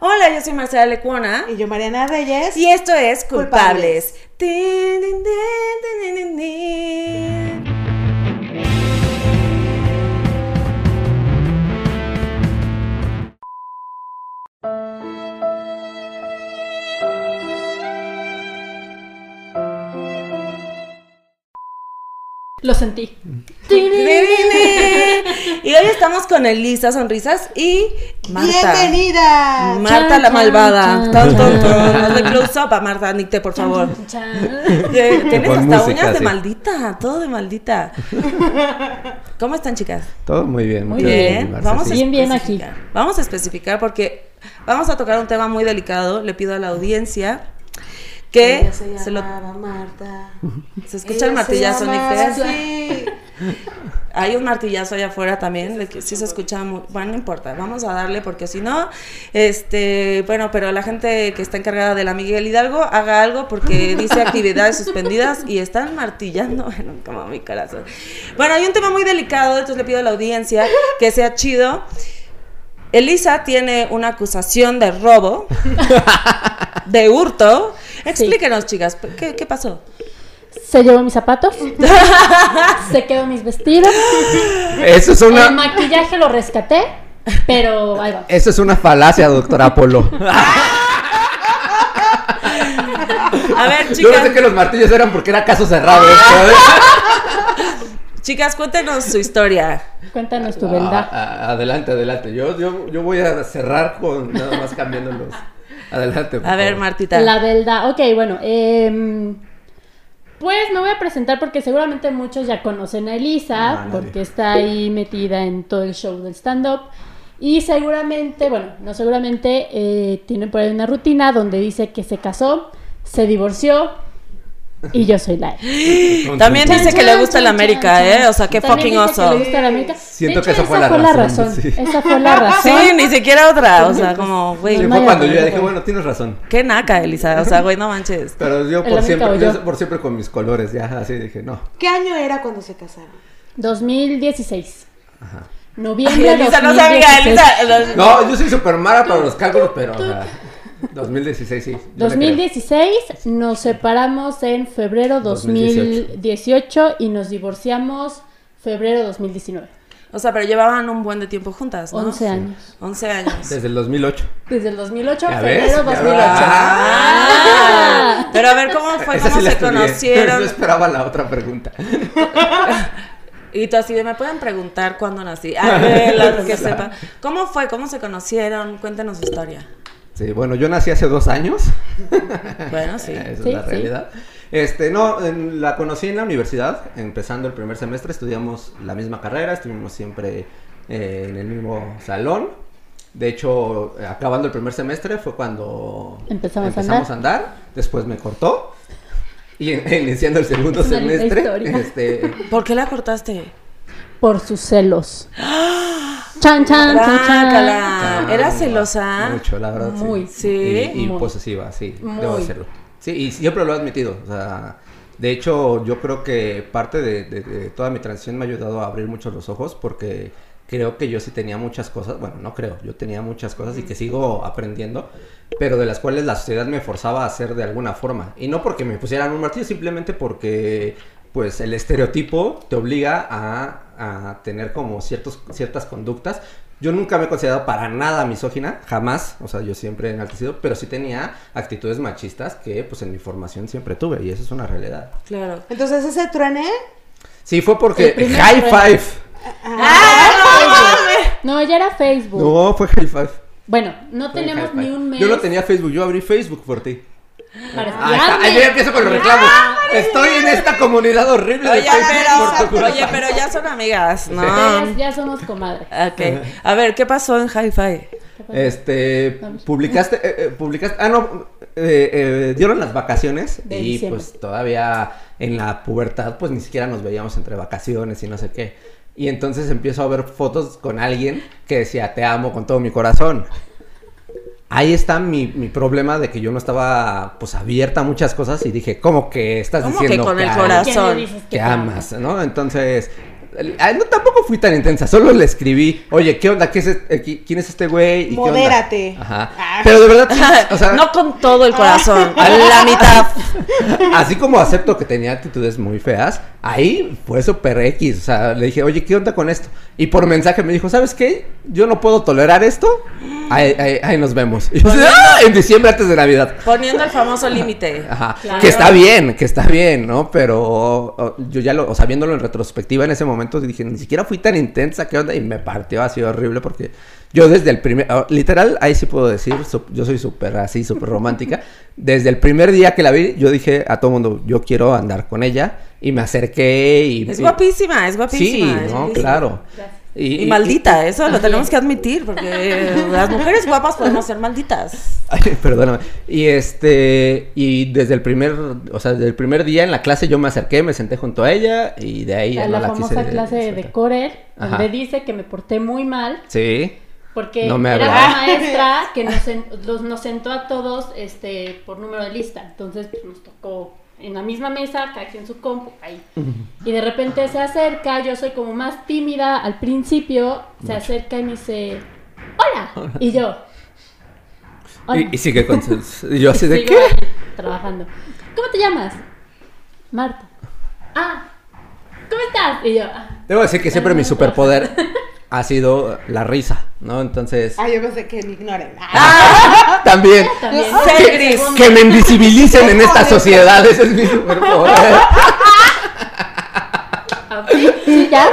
Hola, yo soy Marcela Lecuona. Y yo, Mariana Reyes. Y esto es Culpables. Culpables. Lo sentí. Hoy estamos con Elisa Sonrisas y Marta. ¡Bienvenida! Marta Chan, la chan, malvada. ton, chan. ton. Hazle close up a Marta Nicte, por favor. Chan. Tienes Con hasta música, uñas de sí. maldita, todo de maldita. ¿Cómo están, chicas? Todo muy bien. Muy bien. Marce, Vamos a sí. Bien, bien aquí. especificar. Vamos a especificar porque vamos a tocar un tema muy delicado. Le pido a la audiencia que Ella se se lo Marta. se escucha el martillazo, Nicte. así. Hay un martillazo allá afuera también, de que sí se escucha muy, bueno, no importa, vamos a darle porque si no, este, bueno, pero la gente que está encargada de la Miguel Hidalgo haga algo porque dice actividades suspendidas y están martillando, bueno, como mi corazón. Bueno, hay un tema muy delicado, entonces le pido a la audiencia que sea chido. Elisa tiene una acusación de robo, de hurto. Explíquenos, chicas, ¿qué, qué pasó? Se llevó mis zapatos. se quedó mis vestidos. Eso es El una, maquillaje lo rescaté. Pero ahí va. eso es una falacia, doctora Apolo. A ver, Yo chicas. pensé que los martillos eran porque era caso cerrado. Ah. esto, ¿eh? Chicas, cuéntenos su historia. Cuéntanos tu verdad. Ah, ah, adelante, adelante. Yo, yo, yo voy a cerrar con nada más cambiándolos. Adelante. por A ver, favor. Martita. La verdad. Ok, bueno. em, pues me voy a presentar porque seguramente muchos ya conocen a Elisa, No, nadie. porque está ahí metida en todo el show del stand-up. Y seguramente, bueno, no seguramente, eh, tiene por ahí una rutina donde dice que se casó, se divorció y yo soy la También Chan, dice que le gusta chan, el América, chan, ¿eh? O sea, qué También fucking dice que oso. le gusta el América. Siento De que esa fue la la razón, razón. sí. Esa fue la razón. Sí, ni siquiera otra. O sea, como, güey, fue cuando yo ya dije, bueno, tienes razón. qué naca, Elisa. O sea, güey, no manches. Pero yo ¿El por siempre, yo? por siempre con mis colores, ya así dije, no. ¿Qué año era cuando se casaron? 2016. Ajá. Noviembre Ay, Elisa, no sabía, 2016. Elisa. No, yo soy súper mala para los cálculos, pero, o sea, 2016 sí. yo le creo. 2016 nos separamos en febrero 2018. 2018 y nos divorciamos febrero 2019. O sea, pero llevaban un buen de tiempo juntas, ¿no? 11 años. 11 años. Desde el 2008. Desde el 2008 ¿Ya febrero ves? Ya 2008. ves. Ah, pero a ver, ¿cómo fue? Esa ¿Cómo sí se estudié. conocieron? No esperaba la otra pregunta. Y tú así de, ¿me pueden preguntar cuándo nací? A ver, las que sepa. ¿Cómo fue? ¿Cómo se conocieron? Cuéntenos su historia. Sí, bueno, yo nací hace dos años. Bueno, sí. Esa Sí, es la sí. realidad. Este, no, en- la conocí en la universidad, empezando el primer semestre, estudiamos la misma carrera, estuvimos siempre eh, en el mismo salón. De hecho, acabando el primer semestre fue cuando Empezamos a a andar. Después me cortó. Y en- iniciando el segundo Es una linda semestre, historia. este, ¿Por qué la cortaste? Por sus celos. Chan, chan, chan, chan. Ah, ¿Era celosa? Mucho, la verdad. Muy. Sí. Y, y Muy. posesiva, sí. Muy. Debo hacerlo. Sí, y siempre lo he admitido. O sea, de hecho, yo creo que parte de, de- de toda mi transición me ha ayudado a abrir mucho los ojos porque creo que yo sí tenía muchas cosas. Bueno, no creo. Yo tenía muchas cosas y que sigo aprendiendo. Pero de las cuales la sociedad me forzaba a hacer de alguna forma. Y no porque me pusieran un martillo, simplemente porque pues el estereotipo te obliga a, a tener como ciertos, ciertas conductas. Yo nunca me he considerado para nada misógina, jamás, o sea, yo siempre he enaltecido, pero sí tenía actitudes machistas que pues en mi formación siempre tuve y eso es una realidad. Claro. Entonces ese truene. Sí, fue porque El primer High trueno. Five. No, ya era Facebook. No, fue High Five. Bueno, no Fue tenemos High ni Five. un mes Yo no tenía Facebook, yo abrí Facebook por ti. Ah, está. yo ya empiezo con los reclamos. Estoy en esta comunidad horrible de Oye, Facebook tu pero, culpa. oye, pero ya son amigas, ¿no? Ya, ya somos comadres. Ok. A ver, ¿qué pasó en Hi-Fi? Este, publicaste, eh, eh, publicaste, ah, no, eh, eh, dieron las vacaciones De y diciembre. pues todavía en la pubertad pues ni siquiera nos veíamos entre vacaciones y no sé qué. Y entonces empiezo a ver fotos con alguien que decía te amo con todo mi corazón. Ahí está mi, mi problema de que yo no estaba pues abierta a muchas cosas y dije, ¿cómo que estás ¿Cómo que diciendo con el amas? corazón? ¿Quién le dices que amas, ¿no? Entonces, No, tampoco fui tan intensa, solo le escribí, oye, ¿qué onda? ¿Qué es e- eh, qui- ¿Quién es este güey? ¿Y qué onda?" Modérate. Ajá. Ah. Pero de verdad, sí, o sea, no con todo el corazón, a la mitad. así como acepto que tenía actitudes muy feas, ahí fue súper X. O sea, le dije, oye, ¿qué onda con esto? Y por mensaje me dijo, ¿sabes qué? Yo no puedo tolerar esto. Ahí, ahí- ahí nos vemos. Y yo, "Ah", en diciembre antes de Navidad. Poniendo el famoso límite. Ajá. Claro. Que está bien, que está bien, ¿no? Pero yo ya lo, o sea, viéndolo en retrospectiva en ese momento dije, ni siquiera fui tan intensa, ¿qué onda? Y me partió así horrible porque yo desde el primer, ah, literal, ahí sí puedo decir, yo soy súper así, súper romántica. Desde el primer día que la vi, yo dije a todo mundo, yo quiero andar con ella. Y me acerqué y... Es y- guapísima, es Sí, guapísima. es no, guapísima. claro. Gracias. Y maldita, eso lo tenemos que admitir, porque las mujeres guapas podemos ser malditas. Ay, perdóname. Y este, y desde el primer, o sea, desde el primer día en la clase yo me acerqué, me senté junto a ella y de ahí A no la la famosa quise clase de soltar. Corel, donde dice que me porté muy mal Sí. porque No me era la maestra que nos, sen- los- nos sentó a todos este por número de lista. Entonces pues, nos tocó en la misma mesa, cada quien su compu, ahí. Y de repente se acerca, yo soy como más tímida al principio, se acerca y me dice, hola. Y yo, hola. Y, y sigue con sus... y yo así de qué. trabajando. ¿Cómo te llamas? Marta. Ah, ¿cómo estás? Y yo, ah. Debo decir que siempre mi superpoder ha sido la risa, ¿no? Entonces... Ay, yo pensé que me ignoren. Ah, También. También. Gris. Que me invisibilicen en esta sociedad, ese es mi superpoder. Ah, ¿sí? Sí, ya.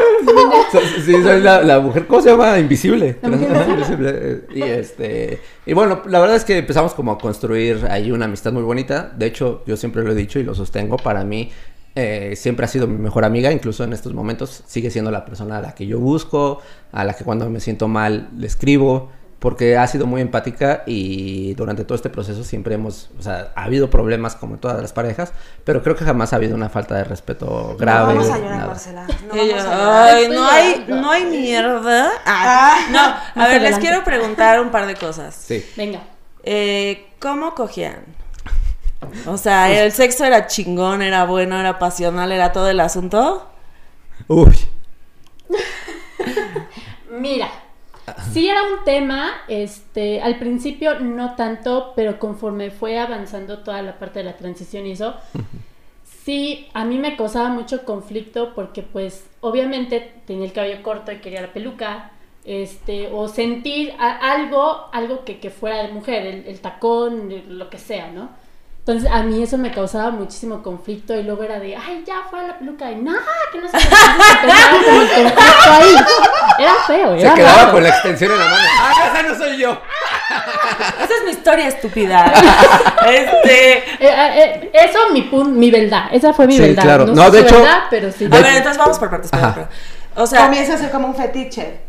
Sí, soy la, la mujer, ¿cómo se llama? Invisible. La mujer Ajá, invisible. Y este. Y bueno, la verdad es que empezamos como a construir ahí una amistad muy bonita. De hecho, yo siempre lo he dicho y lo sostengo. Para mí, eh, siempre ha sido mi mejor amiga. Incluso en estos momentos sigue siendo la persona a la que yo busco, a la que cuando me siento mal le escribo. Porque ha sido muy empática y durante todo este proceso siempre hemos, o sea, ha habido problemas como en todas las parejas, pero creo que jamás ha habido una falta de respeto grave. No vamos a llorar, nada. Marcela. No vamos a llorar. Ay, no hay, no hay mierda. Ah, Ah. no, a ver, les quiero preguntar un par de cosas. Sí. Venga. Eh, ¿Cómo cogían? O sea, ¿el sexo era chingón, era bueno, era pasional, era todo el asunto? Uy. Mira, sí era un tema, este, al principio no tanto, pero conforme fue avanzando toda la parte de la transición y eso, sí, a mí me causaba mucho conflicto porque pues obviamente tenía el cabello corto y quería la peluca, este, o sentir a- algo, algo que, que fuera de mujer, el, el tacón, el- lo que sea, ¿no? Entonces a mí eso me causaba muchísimo conflicto y luego era de, ay, ya fuera la peluca y nada, que no conflicto ahí. Era feo, Se era quedaba raro. con la extensión en la mano. ¡Ah, esa no soy yo! Esa es mi historia estúpida. este. Eh, eh, eso mi pun mi verdad, esa fue mi Sí, verdad. claro. No, No, sé de su hecho- verdad, pero sí. A ver, entonces vamos por partes. Ajá. espera, espera. O sea, Comienza a ser como un fetiche.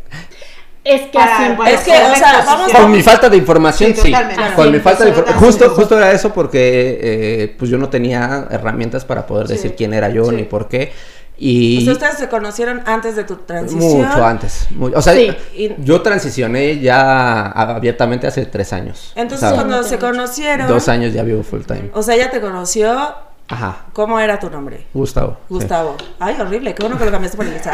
Es que Para- así bueno, es que, o sea, vamos sí, Con mi falta de información, Sí, sí. Así Con mi falta de información. Justo, justo era eso porque eh, pues yo no tenía herramientas para poder decir quién era yo Sí. ni por qué. o Y sea, ustedes se conocieron antes de tu transición. mucho antes. mu- o sea, Sí. Yo transicioné ya abiertamente hace tres años. Entonces, O sea, cuando Sí, se mucho. conocieron. Dos años ya vivo full time. O sea, ella te conoció. Ajá. ¿Cómo era tu nombre? Gustavo. sí. Gustavo. Ay, horrible. Qué bueno que lo cambiaste por Elisa.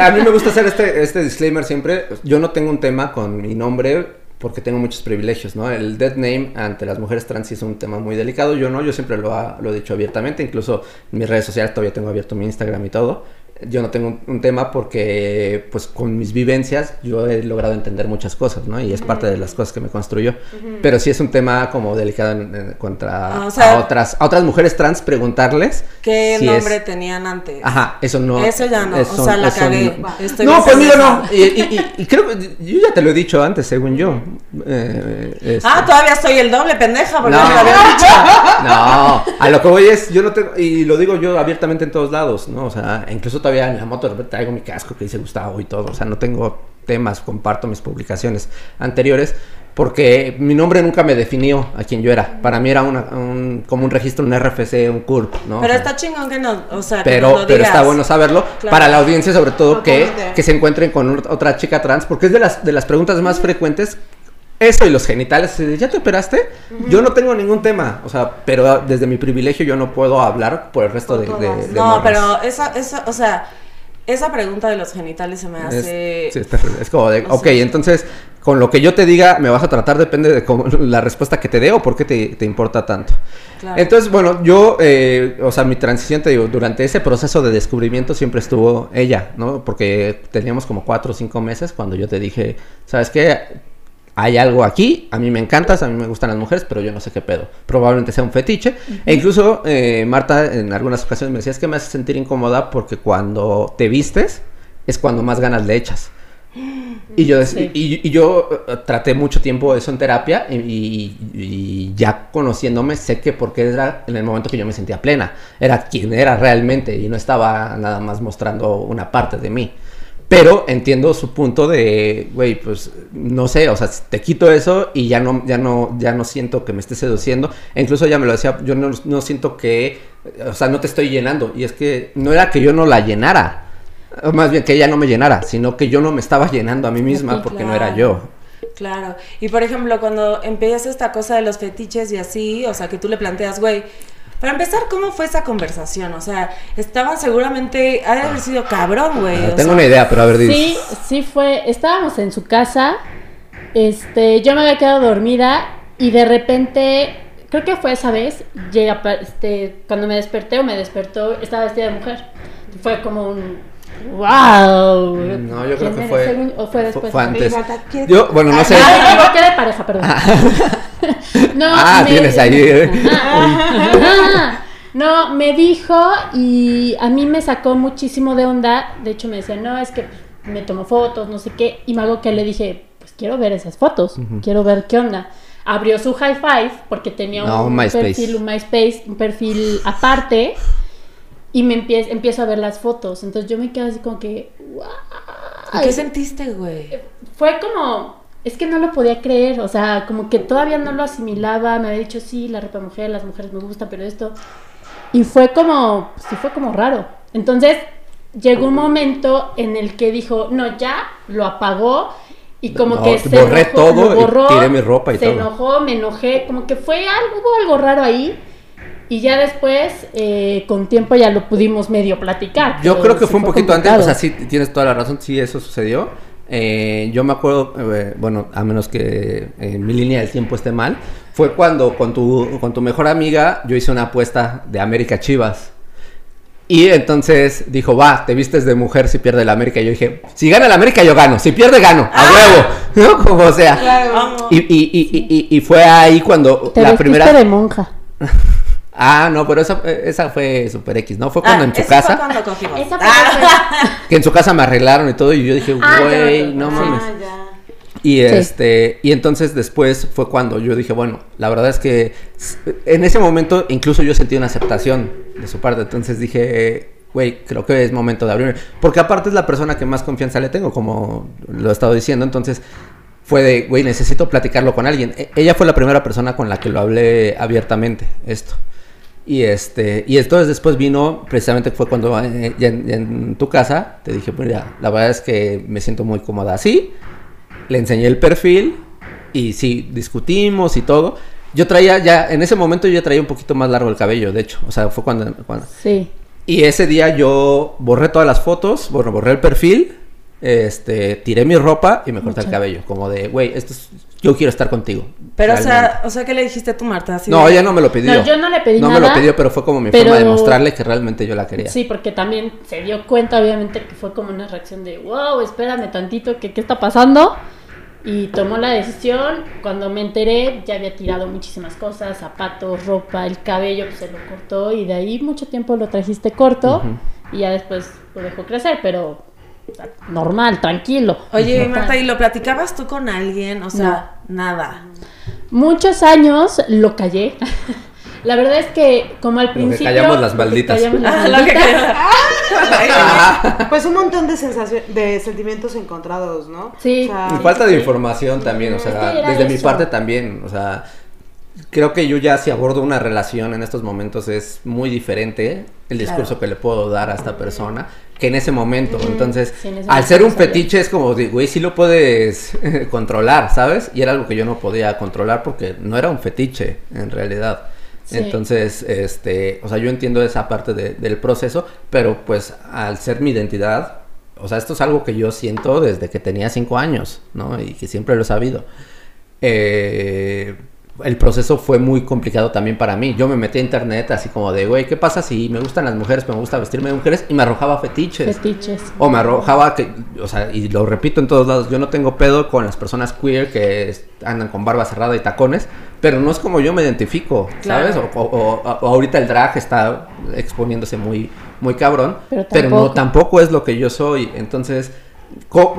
A mí me gusta hacer este, este disclaimer siempre. Yo no tengo un tema con mi nombre porque tengo muchos privilegios, ¿no? El dead name ante las mujeres trans es un tema muy delicado. Yo no, yo siempre lo, ha- lo he dicho abiertamente. Incluso en mis redes sociales todavía tengo abierto mi Instagram y todo. Yo no tengo un, un tema porque, pues, con mis vivencias yo he logrado entender muchas cosas, ¿no? Y es parte de las cosas que me construyó. Pero sí es un tema como delicado en- en- contra Ah, o sea- a, otras, a otras mujeres trans preguntarles ¿Qué si es- nombre tenían antes? Ajá, eso no. Eso ya no, eso- o sea, la cagué. no. Estoy no, pues mira, no. Y, y- y- y creo que yo ya te lo he dicho antes, según yo. Eh, este, Ah, todavía soy el doble pendeja porque No. no lo había dicho. No, a lo que voy es, yo no tengo, y lo digo yo abiertamente en todos lados, ¿no? O sea, incluso todavía en la moto de repente traigo mi casco que dice Gustavo y todo, o sea, no tengo temas, comparto mis publicaciones anteriores, porque mi nombre nunca me definió a quien yo era. Para mí era una, un, como un registro, un RFC, un CURP, ¿no? Pero O sea, está chingón que no, o sea, que pero, nos lo pero digas. está bueno saberlo Claro. para la audiencia, sobre todo que, que se encuentren con ot- otra chica trans, porque es de las, de las preguntas más frecuentes. Eso y los genitales, ¿ya te operaste? Yo no tengo ningún tema, o sea, pero desde mi privilegio yo no puedo hablar por el resto de, de, de No, morras. pero eso, eso, o sea, esa pregunta de los genitales se me Es, hace... sí, está- es como de, o ok, sea- entonces, con lo que yo te diga, me vas a tratar, depende de cómo- la respuesta que te dé o por qué te, te importa tanto. Claro. Entonces, bueno, yo, eh, o sea, mi transición, te digo, durante ese proceso de descubrimiento siempre estuvo ella, ¿no? Porque teníamos como cuatro o cinco meses cuando yo te dije, ¿sabes qué? Hay algo aquí, a mí me encantas, a mí me gustan las mujeres, pero yo no sé qué pedo. Probablemente sea un fetiche. E incluso eh, Marta en algunas ocasiones me decía, es que me hace sentir incómoda porque cuando te vistes es cuando más ganas le echas. Y yo, Sí. y, y yo eh, traté mucho tiempo eso en terapia y ya conociéndome sé que porque era en el momento que yo me sentía plena, era quien era realmente y no estaba nada más mostrando una parte de mí. Pero entiendo su punto de, güey, pues no sé, o sea, te quito eso y ya no, ya no, ya no siento que me esté seduciendo. E incluso ella me lo decía, yo no, no siento que, o sea, no te estoy llenando. Y es que no era que yo no la llenara, o más bien que ella no me llenara, sino que yo no me estaba llenando a mí misma Sí, porque no era yo. Claro. Y por ejemplo, cuando empiezas esta cosa de los fetiches y así, o sea, que tú le planteas, güey, para empezar, ¿cómo fue esa conversación? O sea, estaban seguramente, ha de haber sido cabrón, güey. Ah, tengo sea, una idea, pero a ver, di- Sí, sí fue. Estábamos en su casa. Este, yo me había quedado dormida y de repente, creo que fue esa vez, llega, este, cuando me desperté o me despertó, estaba vestida de mujer. Fue como un wow. No, yo creo ¿Quién que fue- Según- o fue después. fue antes. Marta, ¿quieres- Yo, bueno, no sé. Ah, me equivoqué de pareja, perdón. no, Ah, me- tienes ahí. eh. Ah, no, me dijo y a mí me sacó muchísimo de onda. De hecho, me decía, no, es que me tomo fotos, no sé qué. Y me hago que le dije, pues quiero ver esas fotos, quiero ver qué onda. Abrió su high five porque tenía No, un MySpace. perfil, un MySpace, un perfil aparte. Y me empiezo, empiezo a ver las fotos. Entonces yo me quedo así como que, wow. ¿y ¿Qué sentiste, güey? Fue como, es que no lo podía creer, o sea, como que todavía no lo asimilaba, me había dicho, sí, la ropa mujer, las mujeres me gustan, pero esto... Y fue como, sí fue como raro. Entonces, llegó un momento en el que dijo, no, ya, lo apagó y como No, que se borré enojó, todo lo borró, tiré mi ropa y se todo. enojó, me enojé, como que fue algo, hubo algo raro ahí. Y ya después, eh, con tiempo ya lo pudimos medio platicar. Yo creo que fue un poquito antes, complicado. o sea, sí tienes toda la razón, sí eso sucedió. Eh, yo me acuerdo, eh, bueno, a menos que eh, mi línea del tiempo esté mal, fue cuando con tu, con tu mejor amiga yo hice una apuesta de América Chivas. Y entonces dijo, va, te vistes de mujer si pierde la América. Y yo dije, si gana la América yo gano, si pierde gano, a huevo, ¿no? Como sea. Vamos. Y, y, y, y, y fue ahí cuando Te la primera... de monja. Ah, no, pero esa, esa fue Super X, ¿no? Fue cuando Ah, en su casa... Fue cuando. Esa fue Ah. Que en su casa me arreglaron y todo, y yo dije, Ah, güey, no Sí. mames. Ah, ya. Y Sí. este, y entonces después fue cuando yo dije, bueno, la verdad es que en ese momento incluso yo sentí una aceptación de su parte. Entonces dije, güey, creo que es momento de abrirme. Porque aparte es la persona que más confianza le tengo, como lo he estado diciendo. Entonces fue de, güey, necesito platicarlo con alguien. E- ella fue la primera persona con la que lo hablé abiertamente, esto. Y este, y entonces después vino, precisamente fue cuando eh, ya en, en tu casa, te dije, mira, la verdad es que me siento muy cómoda así. Le enseñé el perfil y sí, discutimos y todo. Yo traía ya, en ese momento yo ya traía un poquito más largo el cabello, de hecho. O sea, fue cuando, cuando- Sí. Y ese día yo borré todas las fotos, bueno, borré el perfil, este, tiré mi ropa y me corté el cabello. Como de, güey, esto es, yo quiero estar contigo. Pero, o realmente". sea, o sea, ¿qué le dijiste a tu Marta? Así No, de- ella no me lo pidió. No, yo no le pedí No me nada, lo pidió, pero fue como mi pero- forma de mostrarle que realmente yo la quería. Sí, porque también se dio cuenta, obviamente, que fue como una reacción de, wow, espérame tantito, que qué está pasando. Y tomó la decisión. Cuando me enteré, ya había tirado muchísimas cosas, zapatos, ropa, el cabello, pues se lo cortó. Y de ahí mucho tiempo lo trajiste corto. Y ya después lo dejó crecer, pero normal, tranquilo. Oye, No Marta, tan- ¿y lo platicabas tú con alguien? O sea, nada. Muchos años lo callé. La verdad es que, como al Lo que principio. callamos las lo malditas. callamos las Ah, lo que malditas. Pues un montón de sensación, de sentimientos encontrados, ¿no? Sí. O sea, Y falta de sí. información también, o sea, Sí, desde mi parte también, o sea, creo que yo ya si abordo una relación en estos momentos es muy diferente el discurso Claro. que le puedo dar a esta persona que en ese momento. Entonces, Sí, en ese al momento ser un fetiche es como, de, güey, sí lo puedes controlar, ¿sabes? Y era algo que yo no podía controlar porque no era un fetiche en realidad. Entonces, este, o sea, yo entiendo esa parte de- del proceso, pero pues al ser mi identidad, o sea, esto es algo que yo siento desde que tenía cinco años, ¿no? Y que siempre lo he sabido. Eh, el proceso fue muy complicado también para mí. Yo me metí a internet así como de, güey, ¿qué pasa si me gustan las mujeres, pero me gusta vestirme de mujeres? Y me arrojaba fetiches. Fetiches. O me arrojaba que, o sea, y lo repito en todos lados, yo no tengo pedo con las personas queer que andan con barba cerrada y tacones, pero no es como yo me identifico, ¿sabes? O, o- o- o ahorita el drag está exponiéndose muy, muy cabrón, Pero pero, no tampoco. es lo que yo soy, entonces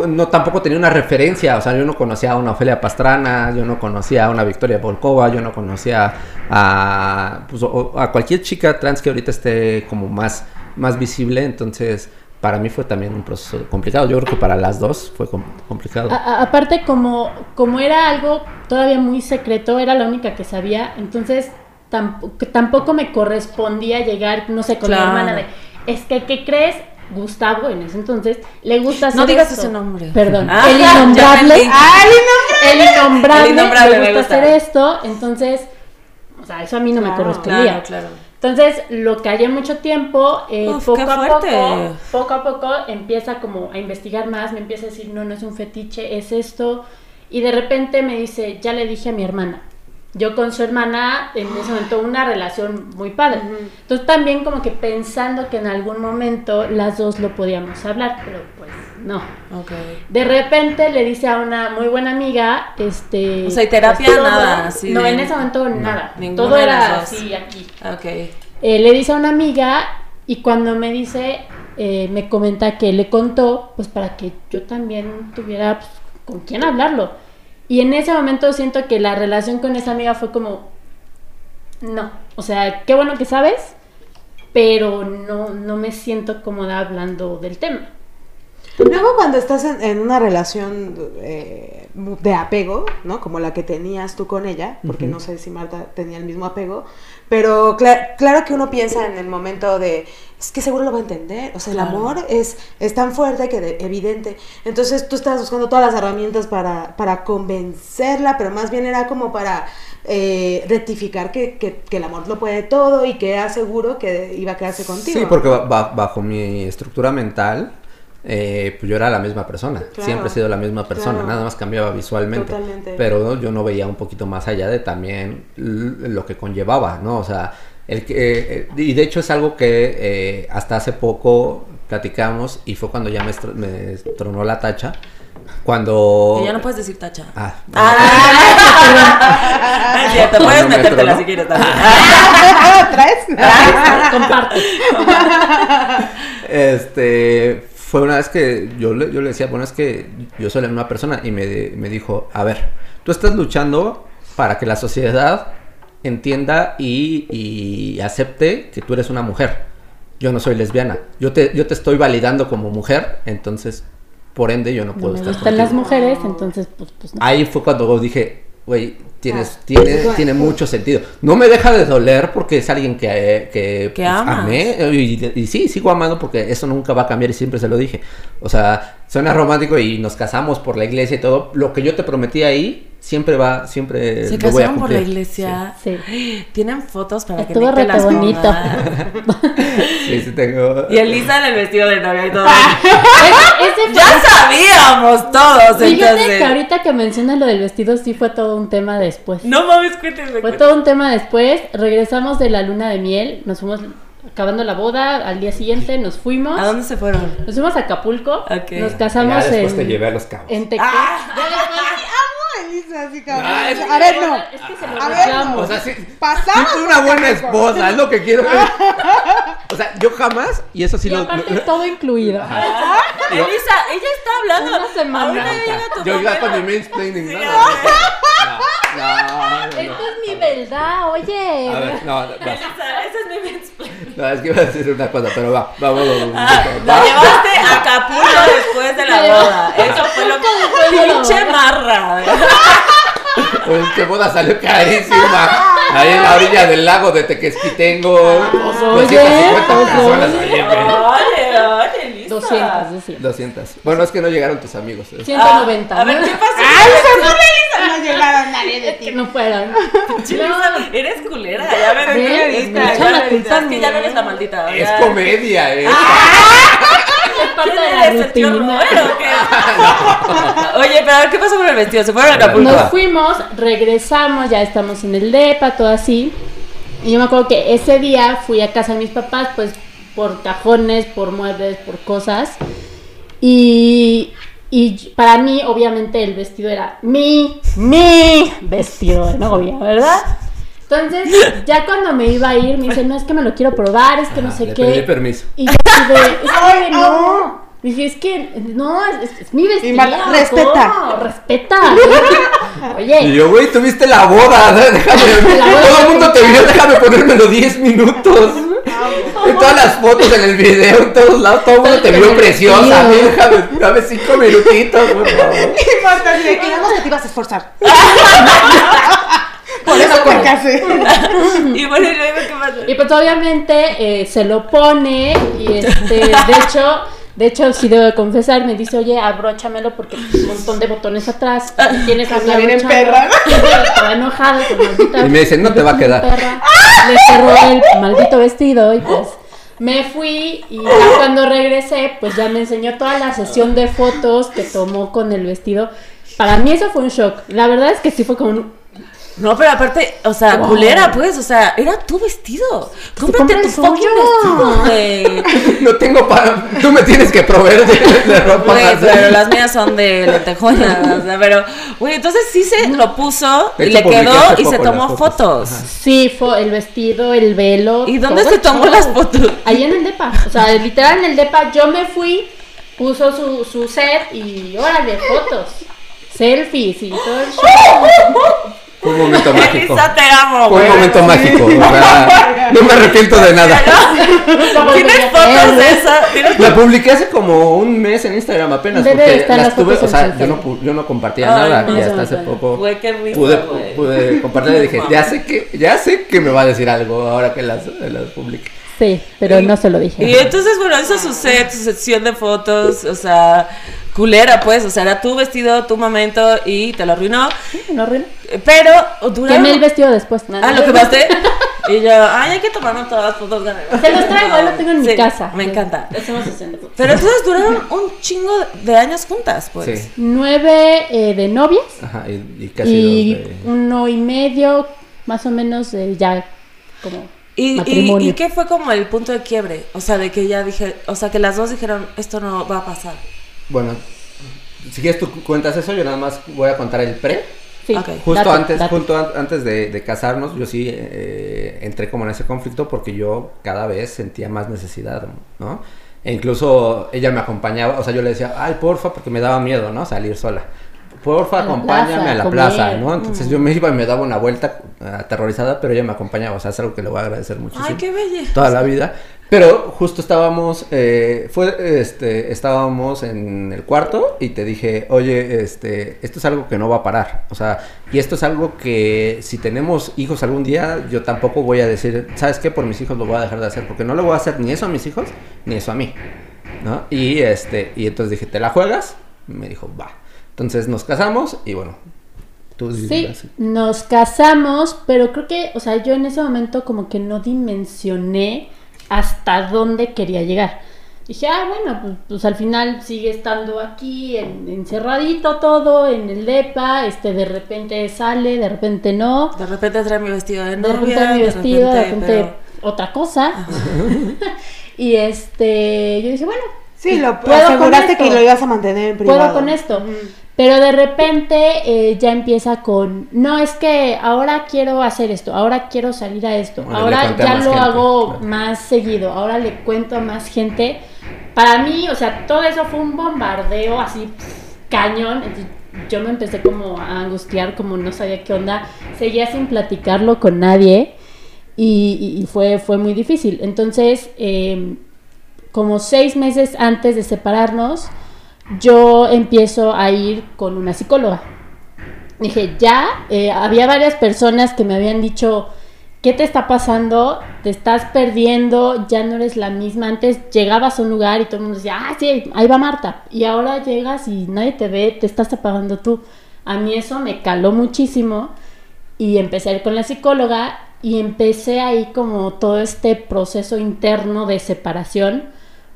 no tampoco tenía una referencia, o sea, yo no conocía a una Ofelia Pastrana, yo no conocía a una Victoria Volkova, yo no conocía a, pues, a cualquier chica trans que ahorita esté como más, más visible, entonces para mí fue también un proceso complicado, yo creo que para las dos fue com- complicado. A- a- aparte, como, como era algo todavía muy secreto, era la única que sabía, entonces tampoco, tampoco me correspondía llegar, no sé, con Claro. mi hermana de, es que, ¿qué crees? Gustavo, en ese entonces, le gusta hacer No digas esto". ese nombre. Perdón, Ah, el innombrable. entendí. el innombrable, El innombrable le gusta gusta. hacer esto, entonces, o sea, eso a mí no me correspondía. Claro, claro. Entonces, lo callé mucho tiempo, eh, Uf, poco a poco, poco a poco empieza como a investigar más, me empieza a decir, no, no es un fetiche, es esto, y de repente me dice, ya le dije a mi hermana. Yo con su hermana en ese momento una relación muy padre. Entonces también como que pensando que en algún momento las dos lo podíamos hablar, pero pues no. De repente le dice a una muy buena amiga, este... O sea, y terapia, pues, nada, así No, de- en ese momento nada. Todo era así aquí. Ok. Eh, le dice a una amiga y cuando me dice, eh, me comenta que le contó, pues para que yo también tuviera pues, con quién hablarlo. Y en ese momento siento que la relación con esa amiga fue como, no, o sea, qué bueno que sabes, pero no, no me siento cómoda hablando del tema. Luego cuando estás en, en una relación eh, de apego, ¿no? Como la que tenías tú con ella, porque no sé si Marta tenía el mismo apego, pero cla- claro que uno piensa en el momento de, es que seguro lo va a entender, o sea, el Claro. amor es, es tan fuerte que de- evidente, entonces tú estás buscando todas las herramientas para, para convencerla, pero más bien era como para eh, rectificar que, que- que el amor lo puede todo y que era seguro que iba a quedarse contigo. Sí, porque ba- ba- bajo mi estructura mental, eh, pues yo era la misma persona. Claro. Siempre he sido la misma persona, Claro. nada más cambiaba visualmente. Totalmente. Pero yo no veía un poquito más allá de también lo que conllevaba, ¿no? O sea, el que, eh, y de hecho es algo que eh, hasta hace poco platicamos y fue cuando ya me, estro- me tronó la tacha. Cuando... Que ya no puedes decir tacha. Ah, Ah, cierto, puedes me metértela tronó. si quieres también. ¿Traes? Comparte. Este, fue una vez que yo le, yo le decía, bueno, es que yo soy la misma persona y me, me dijo, a ver, tú estás luchando para que la sociedad entienda y, y acepte que tú eres una mujer. Yo no soy lesbiana. Yo te, yo te estoy validando como mujer, entonces, por ende, yo no No puedo me estar gustan las contigo. mujeres, entonces pues, pues no. Ahí fue cuando dije, güey, tienes, tiene, pues, tiene mucho sentido. No me deja de doler porque es alguien que, que, Que amas. amé. Y, y sí, sigo amando porque eso nunca va a cambiar y siempre se lo dije. O sea, suena romántico y nos casamos por la iglesia y todo. Lo que yo te prometí ahí, siempre va, siempre Se lo voy a casaron por la iglesia. Sí. Tienen fotos para Estuvo que Nick te las bonito. Sí, sí, tengo. Y Elisa en el vestido de novia y todo. Ese fue- ya sabíamos todos, Fíjate entonces. que ahorita que mencionas lo del vestido sí fue todo un tema después. No mames, cuéntenme. Fue todo un tema después. Regresamos de la luna de miel, nos fuimos acabando la boda, al día siguiente nos fuimos. ¿A dónde se fueron? Nos fuimos a Acapulco, nos Ya casamos después en, te llevé a los cabos. en Tequila. Así como- Ah, es- A ver, no. Es que se lo A ver, no. O sea, sí, Pasamos sí fui una buena esposa, es lo que quiero. O sea, yo jamás, y eso sí y lo. aparte lo- todo incluido. Elisa, ella está hablando. Una semana. Yo iba mamá. con mi mansplaining, Sí, ¿no? ya No, no, no, no. Esto es mi verdad, oye. A ver, no. Elisa, ese es mi mansplaining. No, es que iba a decir una cosa, pero va, vamos, vamos. Ah, va. la llevaste a Acapulco después de la boda. Eso fue lo la pinche marra. Pues qué boda salió carísima. Ahí en la orilla del lago de Tequesquitengo. Pues, oye, 250 pues, personas. oye. Oye, Elisa. 200, 200. 200. Bueno, es que no llegaron tus amigos. ¿eh? 190. A ver, ¿no? ¿qué pasó? Ay, se. No llegaron nadie de Que ti. no fueron. Eres culera, ya a Es que ya no eres la maldita. Es comedia, ¿eh? Es parte ¿Quién de la rutina. Oye, pero a ver, ¿qué pasó con el vestido? ¿Se fueron a Acapulco? Nos fuimos, regresamos, ya estamos en el DEPA, todo así. Y yo me acuerdo que ese día fui a casa de mis papás, pues por cajones, por muebles, por cosas. Y, y para mí, obviamente, el vestido era mi, mi vestido de novia, ¿verdad? Entonces, ya cuando me iba a ir, me dice, no, es que me lo quiero probar, es que no sé le qué. pedí permiso. Y yo es que no. Dije, es que no, es, es mi vestido. Marta, respeta. ¿cómo? Respeta. Oye. Y yo, güey, tuviste la boda, déjame. La boda. Todo el mundo te vio, déjame ponérmelo 10 minutos. En todas las fotos, en el video, en todos lados, todo el mundo te vio preciosa. A mí, déjame, dame 5 minutitos, por favor. Así de que te ibas a esforzar. Por eso te casé. Y bueno, luego, ¿qué pasó? Y pues obviamente eh, se lo pone y este, de hecho, de hecho sí debo de confesar, me dice, oye, abróchamelo porque hay un montón de botones atrás, y tienes que Anda bien abrochado". perra. Estaba enojado con maldita. Y me dice, "No te va a quedar". perra. Le cerró el maldito vestido y pues me fui y ya cuando regresé, pues ya me enseñó toda la sesión de fotos que tomó con el vestido. Para mí eso fue un shock. La verdad es que sí fue como un... No, pero aparte, o sea, Wow. culera, pues, o sea, era tu vestido. Cómprate compra tu fucking vestido, güey. No tengo para. Tú me tienes que proveer de, de ropa. Güey, pero las mías son de lentejuelas, o sea, pero, güey, entonces sí se lo puso y le quedó y se tomó fotos. Sí, fue el vestido, el velo. ¿Y dónde se tomó las fotos? Ahí en el depa. O sea, literal en el depa yo me fui, puso su, su set y órale, fotos. Selfies y todo el show. Fue un momento mágico. Elisa, te amo, Fue un momento mágico. sea, no me arrepiento de nada. ¿Tienes fotos de esa? ¿Tienes La publiqué hace como un mes en Instagram apenas. Debe porque las las tuve, o sea, yo no, yo no compartía Ay, nada no, y hasta hace poco Güey, qué risa, pude, güey. pude compartir y dije, ya sé que, ya sé que me va a decir algo ahora que las, las publique. Sí, pero no se lo dije. Y entonces, bueno, hizo su set, su sección de fotos, o sea, culera, pues, o sea, era tu vestido, tu momento y te lo arruinó. No arruinó. Pero duraron... Quemé el vestido después. No, Ah, no. lo quemaste. Y yo, ay, hay que tomarnos todas las fotos. Se los traigo, lo tengo en mi Sí, casa. Me encanta. Sesión de fotos. Pero entonces duraron un chingo de años juntas, pues. Sí. Nueve eh, de novias Ajá, y, y casi y dos de... uno y medio, más o menos, eh, ya como ¿Y, y, matrimonio. ¿Y qué fue como el punto de quiebre? O sea, de que ya dije, o sea, que las dos dijeron, esto no va a pasar. Bueno, si quieres tú cuentas eso, yo nada más voy a contar el pre. Sí. Justo date, antes, date. an- antes de, de casarnos, yo sí eh, entré como en ese conflicto porque yo cada vez sentía más necesidad, ¿no? E incluso ella me acompañaba, o sea, yo le decía, ay, porfa, porque me daba miedo, ¿no? Salir sola. Porfa, A la acompáñame plaza, a la plaza, ¿no? Entonces yo me iba y me daba una vuelta eh, aterrorizada, pero ella me acompañaba, o sea, es algo que le voy a agradecer muchísimo Ay, qué bella. toda la vida. Pero justo estábamos, eh, fue, este, estábamos en el cuarto y te dije, oye, este, esto es algo que no va a parar. O sea, y esto es algo que si tenemos hijos algún día, yo tampoco voy a decir, ¿sabes qué? Por mis hijos lo voy a dejar de hacer, porque no le voy a hacer ni eso a mis hijos, ni eso a mí. ¿No? Y este, y entonces dije, ¿te la juegas? Me dijo, va. Entonces nos casamos y bueno, tú Sí, nos casamos, pero creo que, o sea, yo en ese momento como que no dimensioné hasta dónde quería llegar. Dije, ah, bueno, pues, pues al final sigue estando aquí, en- encerradito todo, en el DEPA, este, de repente sale, de repente no, De repente trae mi vestido de de novia. repente mi vestido, de repente pero- otra cosa. y este, yo dije, bueno, Sí, lo Puedo con aseguraste que lo ibas a mantener en privado. puedo con esto. Pero de repente eh, ya empieza con, no, es que ahora quiero hacer esto, ahora quiero salir a esto, Bueno, ahora ya lo gente, hago claro. más seguido, ahora le cuento a más gente. Para mí, o sea, todo eso fue un bombardeo así cañón. Yo me empecé como a angustiar, como no sabía qué onda, seguía sin platicarlo con nadie y, y- y fue, fue muy difícil. Entonces, eh, como seis meses antes de separarnos, yo empiezo a ir con una psicóloga. Dije, ya, eh, había varias personas que me habían dicho, ¿qué te está pasando? Te estás perdiendo, ya no eres la misma. Antes llegabas a un lugar y todo el mundo decía, ah, sí, ahí va Marta. Y ahora llegas y nadie te ve, te estás apagando tú. a mí eso me caló muchísimo y empecé a ir con la psicóloga y empecé ahí como todo este proceso interno de separación,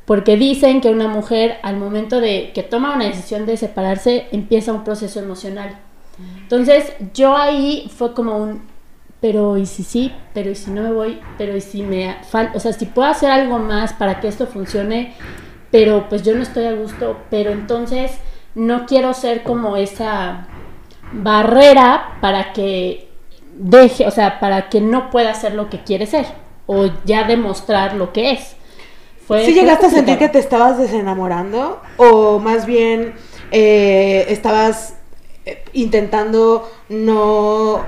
porque dicen que una mujer al momento de que toma una decisión de separarse empieza un proceso emocional. Entonces yo ahí fue como un, pero y si sí, pero y si no me voy, pero y si me falta, o sea, si puedo hacer algo más para que esto funcione, pero pues yo no estoy a gusto, pero entonces no quiero ser como esa barrera para que deje, o sea, para que no pueda ser lo que quiere ser o ya demostrar lo que es. Fue, ¿Sí llegaste a sentir que te estabas desenamorando o más bien eh, estabas eh, intentando no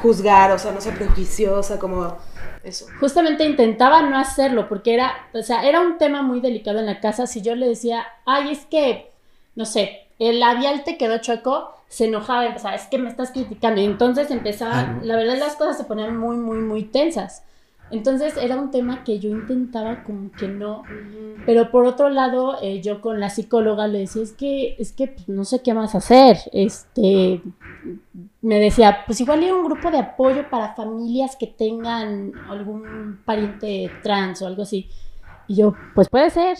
juzgar, o sea, no ser prejuiciosa, como eso. Justamente intentaba no hacerlo porque era, o sea, era un tema muy delicado en la casa. Si yo le decía, ay, es que, no sé, el labial te quedó chueco, se enojaba, empezaba, es que me estás criticando. Y entonces empezaba, la verdad las cosas se ponían muy, muy, muy tensas. Entonces era un tema que yo intentaba como que no, pero por otro lado eh, yo con la psicóloga le decía es que es que pues, no sé qué más hacer, este me decía pues igual hay un grupo de apoyo para familias que tengan algún pariente trans o algo así y yo pues puede ser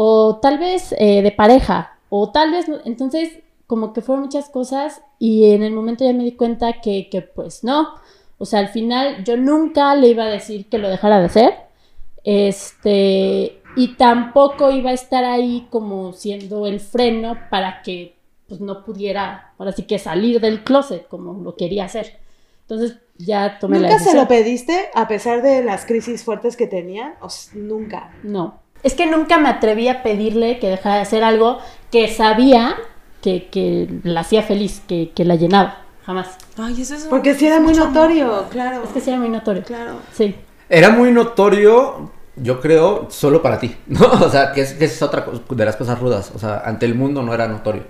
o tal vez eh, de pareja. O tal vez entonces como que fueron muchas cosas y en el momento ya me di cuenta que, que pues no o sea, al final yo nunca le iba a decir que lo dejara de hacer. Este, y tampoco iba a estar ahí como siendo el freno para que pues no pudiera, ahora sí que salir del closet como lo quería hacer. Entonces ya tomé la decisión. ¿Nunca se lo pediste a pesar de las crisis fuertes que tenía? O nunca. No. Es que nunca me atreví a pedirle que dejara de hacer algo que sabía que, que la hacía feliz, que, que la llenaba jamás. Ay, eso es Porque sí era muy notorio, claro. Es que sí era muy notorio. Claro. Sí. Era muy notorio, yo creo, solo para ti, ¿no? O sea, que es, que es otra de las cosas rudas. O sea, ante el mundo no era notorio.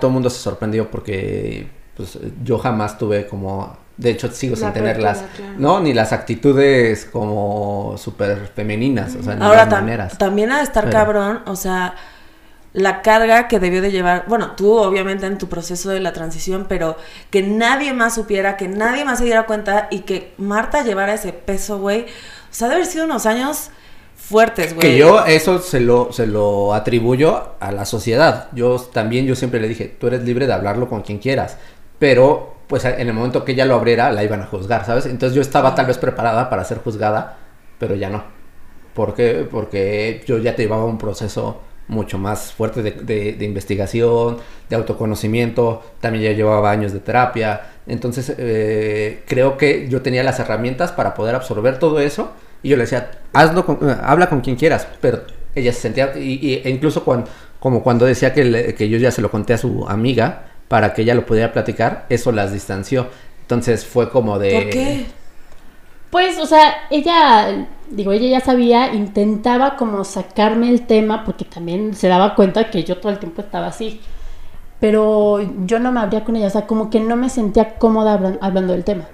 todo el mundo se sorprendió porque pues, yo jamás tuve como de hecho, sigo sin tenerlas, ¿no? Ni las actitudes como súper femeninas, o sea, ni Ahora, las maneras. también a estar cabrón, o sea, la carga que debió de llevar, bueno, tú obviamente en tu proceso de la transición, pero que nadie más supiera, que nadie más se diera cuenta y que Marta llevara ese peso, güey. O sea, debe haber sido unos años fuertes, güey. Que yo eso se lo, se lo atribuyo a la sociedad. Yo también, yo siempre le dije, tú eres libre de hablarlo con quien quieras, pero pues en el momento que ella lo abriera, la iban a juzgar, ¿sabes? Entonces yo estaba tal vez preparada para ser juzgada, pero ya no. ¿Por qué? Porque yo ya te llevaba un proceso mucho más fuerte de, investigación, de autoconocimiento, también ya llevaba años de terapia, entonces eh, creo que yo tenía las herramientas para poder absorber todo eso y yo le decía, hazlo, eh, habla con quien quieras, pero ella se sentía, y, e incluso cuando, como cuando decía que, que yo ya se lo conté a su amiga para que ella lo pudiera platicar, eso las distanció, entonces fue como de... ¿Por qué? Pues, o sea, ella, digo, ella ya sabía, intentaba como sacarme el tema porque también se daba cuenta que yo todo el tiempo estaba así. Pero yo no me abría con ella, o sea, como que no me sentía cómoda hablando del tema.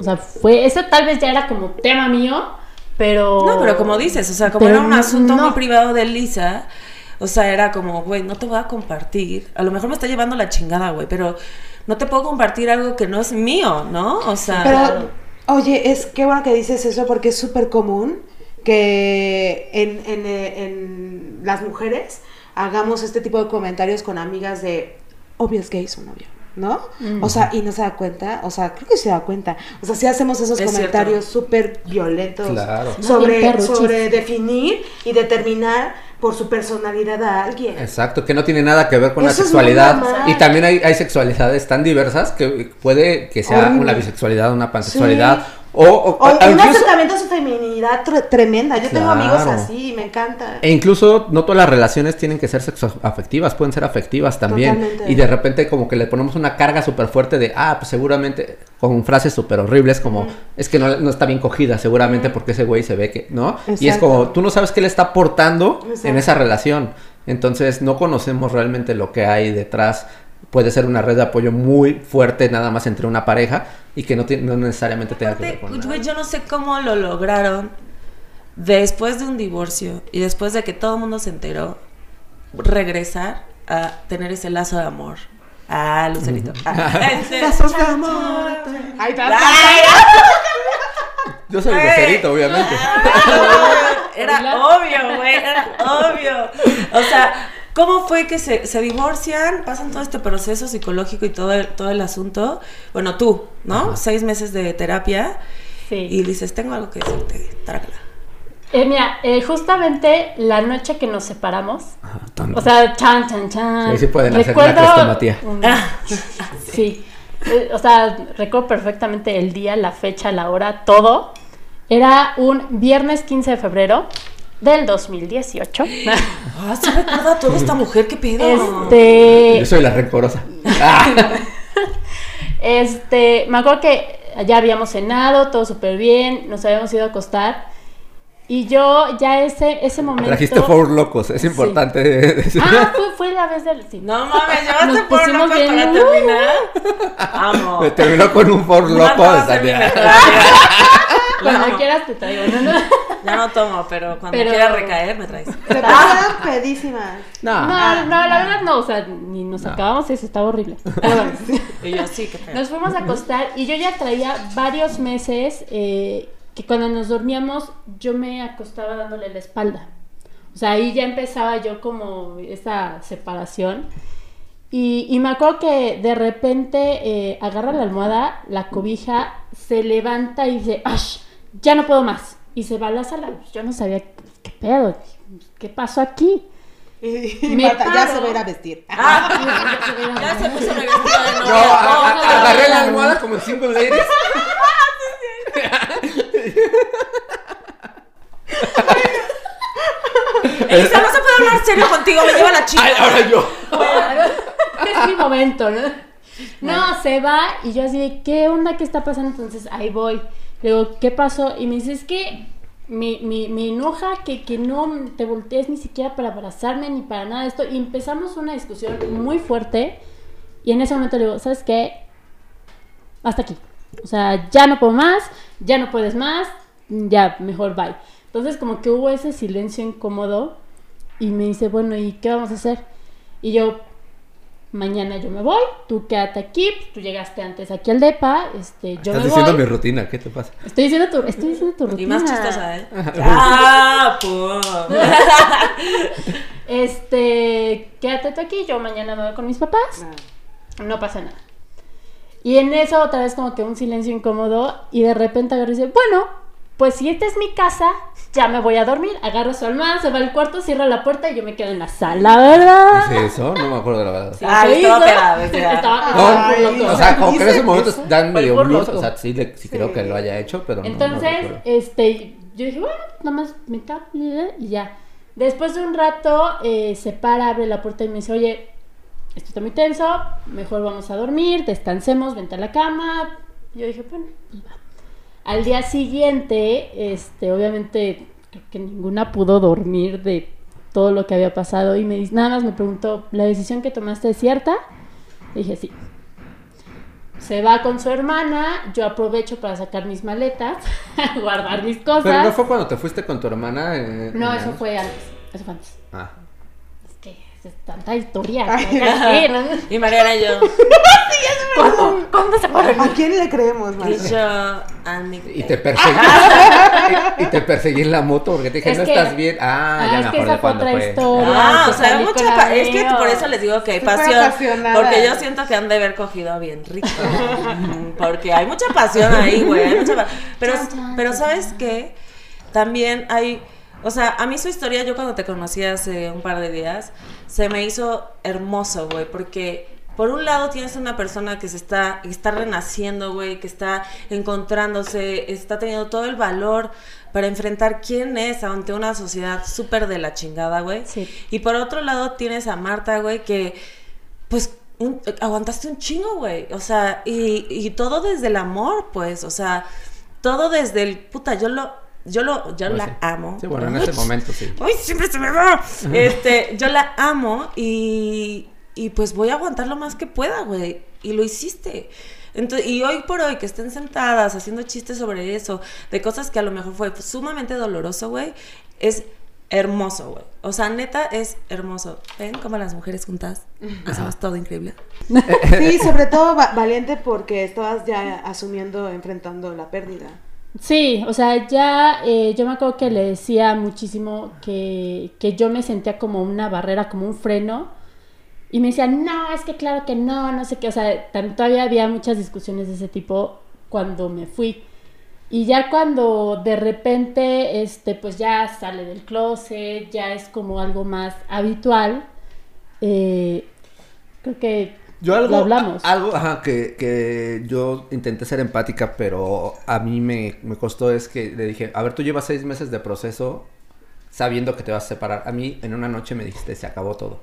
O sea, fue, eso tal vez ya era como tema mío, pero... No, pero como dices, o sea, como era un asunto muy privado de Lisa, o sea, era como, güey, no te voy a compartir. A lo mejor me está llevando la chingada, güey, pero no te puedo compartir algo que no es mío, ¿no? O sea... Oye, es que bueno que dices eso porque es súper común que en, en, en, las mujeres hagamos este tipo de comentarios con amigas de obvio es gay su novio. ¿No? O sea, y no se da cuenta, o sea, creo que se da cuenta. O sea, si hacemos esos comentarios súper violentos sobre, sobre definir y determinar por su personalidad a alguien. Exacto, que no tiene nada que ver con la sexualidad. y también hay, hay, sexualidades tan diversas que puede que sea una bisexualidad, una pansexualidad. O, o, un acercamiento a su feminidad tremenda. Yo tengo amigos así, me encanta. E incluso no todas las relaciones tienen que ser sexoafectivas, pueden ser afectivas también. Y de repente como que le ponemos una carga súper fuerte de, ah, pues seguramente, con frases súper horribles como, es que no, está bien cogida seguramente porque ese güey se ve que, ¿no? Y es como, tú no sabes qué le está aportando en esa relación. Entonces no conocemos realmente lo que hay detrás puede ser una red de apoyo muy fuerte nada más entre una pareja y que no, no necesariamente tenga que ver con Yo no sé cómo lo lograron después de un divorcio y después de que todo el mundo se enteró, regresar a tener ese lazo de amor Ah, Lucerito. Ah, este, Besos de amor. Ahí está. Yo soy Güey. becerito, obviamente. Era obvio, güey, era obvio. O sea, ¿cómo fue que se, se divorcian? Pasan todo este proceso psicológico y todo el, todo el asunto. Bueno, tú, ¿no? Ajá. Seis meses de terapia Sí. y dices, tengo algo que decirte, trágala. Eh, mira, eh, justamente la noche que nos separamos, Ajá, o sea, chan, chan, chan. Sí, sí pueden hacer una crestomatía. un- sí. Eh, O sea, recuerdo perfectamente el día, la fecha, la hora, todo. Era un viernes 15 de febrero del 2018. Ah, se recuerda a toda esta mujer, qué pedo. Este. Yo soy la rencorosa. Ah, Este, me acuerdo que ya habíamos cenado, todo súper bien, nos habíamos ido a acostar. Y yo ya ese, ese momento. Trajiste Four Locos, es importante decir. Ah, fue, fue la vez del. sí. No mames, llevaste Nos por pusimos loco bien- para terminar. Amo. Me terminó con un Four Loco. Cuando quieras te traigo. ¿no? no. Ya no tomo, pero cuando Pero- quiera recaer, me traes. Se pedísimas. No. No, no, la verdad no, o sea, ni nos acabamos y eso estaba horrible. Pero bueno, Y yo, sí, qué pedo. nos fuimos a acostar y yo ya traía varios meses eh, que cuando nos dormíamos yo me acostaba dándole la espalda. O sea, ahí ya empezaba yo como esa separación. Y, y me acuerdo que de repente eh, agarra la almohada, la cobija, se levanta y dice, ¡Ash! Ya no puedo más. Y se va a la sala. Yo no sabía qué pedo, qué pasó aquí. Y Me Marta, ya se va a ir a vestir. Ah, ya se puso mi vestido de Yo novia. a- Oh, a- no, agarré la almohada como cinco ladies. Elisa, no se puede hablar serio contigo, me lleva la chica. Ay, ahora yo. es mi momento, ¿no? No, se va y yo así de, ¿qué onda? ¿Qué está pasando? Entonces ahí voy. Le digo, ¿qué pasó? Y me dice, es que me, me, me enoja que, que no te voltees ni siquiera para abrazarme ni para nada de esto. Y empezamos una discusión muy fuerte. Y en ese momento le digo, ¿sabes qué? Hasta aquí. O sea, ya no puedo más, ya no puedes más, ya, mejor bye. Entonces como que hubo ese silencio incómodo y me dice, bueno, ¿y qué vamos a hacer? Y yo, mañana yo me voy, tú quédate aquí, pues, tú llegaste antes aquí al DEPA, este, yo Estás me diciendo voy. mi rutina, ¿qué te pasa? Estoy diciendo tu, estoy diciendo tu Y rutina. más chistosa, ¿eh? Ah, pum. Este, quédate tú aquí, yo mañana me voy con mis papás. No pasa nada. Y en eso otra vez como que un silencio incómodo y de repente agarra y dice, bueno, pues si esta es mi casa, ya me voy a dormir. Agarra su almohada, se va al cuarto, cierra la puerta y yo me quedo en la sala, ¿verdad? ¿Dice eso? No me acuerdo de la verdad. Sí, Ay, estaba. Estaba- No, Ay, o sea, como que en ¿dice esos momentos eso? dan medio blues, o sea, sí, le- sí creo que lo haya hecho, pero no- no, Entonces, recuerdo. este, yo dije, bueno, nada más me tapo y ya. Después de un rato, eh, se para, abre la puerta y me dice, oye, esto está muy tenso, mejor vamos a dormir, descansemos, vente a la cama. Yo dije, bueno, pues va. Al día siguiente, este, obviamente, creo que ninguna pudo dormir de todo lo que había pasado y me dice, nada más me preguntó, ¿la decisión que tomaste es cierta? Dije, sí. Se va con su hermana, yo aprovecho para sacar mis maletas, guardar mis cosas. Pero no fue cuando te fuiste con tu hermana. eh, No, eso fue antes. Eso fue antes. Ah. Tanta historia. ¿no? Y Mariana y yo. ¿Cuándo, ¿Cuándo se fueron? ¿A quién le creemos, Y Marta? yo, a mi. Y te perseguí. y, y te perseguí en la moto porque te dije, Es no que- estás bien. Ah, Ah, ya es me acordé cuándo fue. historia. Ah, o sea, mucha pa- Es que por eso les digo que hay pasión. Porque yo siento que han de haber cogido bien rico. porque hay mucha pasión ahí, güey. hay mucha pa- Pero, Chan, chan, pero ¿sabes chan. qué? También hay. O sea, a mí su historia, yo cuando te conocí hace un par de días, se me hizo hermoso, güey. Porque por un lado tienes una persona que se está, está renaciendo, güey, que está encontrándose, está teniendo todo el valor para enfrentar quién es ante una sociedad súper de la chingada, güey. Sí. Y por otro lado tienes a Marta, güey, que pues un- aguantaste un chingo, güey. O sea, y, y todo desde el amor, pues. O sea, todo desde el puta, yo lo, yo lo, yo Pues la sí. amo. Sí, bueno, en ese momento sí. ¡Ay, siempre se me va! Este, yo la amo y, y pues voy a aguantar lo más que pueda, güey. Y lo hiciste. Entonces, y hoy por hoy que estén sentadas haciendo chistes sobre eso, de cosas que a lo mejor fue sumamente doloroso, güey, es hermoso, güey. O sea, neta es hermoso. ¿Ven cómo las mujeres juntas hacemos todo increíble? Sí, sobre todo va- valiente porque estabas ya asumiendo, enfrentando la pérdida. Sí, o sea, ya eh, yo me acuerdo que le decía muchísimo que, que yo me sentía como una barrera, como un freno. Y me decía, no, es que claro que no, no sé qué. O sea, todavía había muchas discusiones de ese tipo cuando me fui. Y ya cuando de repente, este, pues ya sale del closet, ya es como algo más habitual, eh, creo que Yo algo, hablamos. algo, ajá, que, que yo intenté ser empática, pero a mí me, me costó es que le dije, a ver, tú llevas seis meses de proceso sabiendo que te vas a separar. A mí en una noche me dijiste, se acabó todo.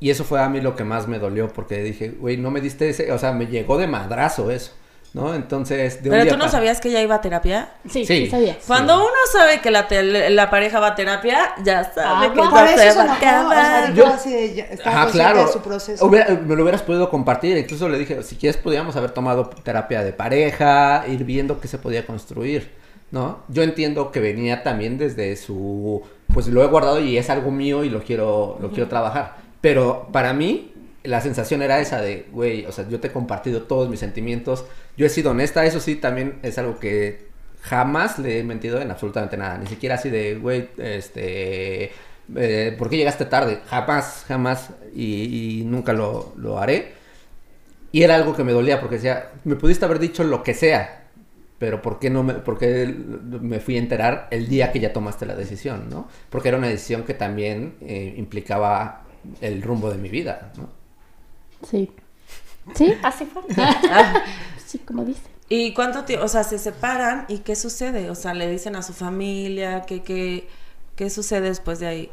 Y eso fue a mí lo que más me dolió, porque dije, güey, no me diste ese, o sea, me llegó de madrazo eso, ¿no? Entonces, de un Pero día tú no para- sabías que ella iba a terapia. sí, Sí. sí sabía. Cuando uno sabe que la, la pareja va a terapia, ya sabe Ah, que. Por eso se va a enojó, o sea, acabar. dijo así de, ya, consciente claro. de su proceso. Hubiera- me lo hubieras podido compartir. Incluso le dije, si quieres, podríamos haber tomado terapia de pareja, ir viendo qué se podía construir, ¿no? Yo entiendo que venía también desde su, pues lo he guardado y es algo mío y lo quiero, lo quiero trabajar. Pero para mí, la sensación era esa de, güey, o sea, yo te he compartido todos mis sentimientos, yo he sido honesta, eso sí, también es algo que jamás le he mentido en absolutamente nada, ni siquiera así de, güey, este, eh, ¿por qué llegaste tarde? Jamás, jamás, y, nunca lo, lo haré. Y era algo que me dolía, porque decía, me pudiste haber dicho lo que sea, pero ¿por qué no me, por qué me fui a enterar el día que ya tomaste la decisión, no? Porque era una decisión que también eh, implicaba el rumbo de mi vida, ¿no? Sí. Sí, así fue. sí, como dice. ¿Y cuánto tiempo? O sea, se separan y ¿qué sucede? O sea, le dicen a su familia, ¿qué, qué, qué sucede después de ahí?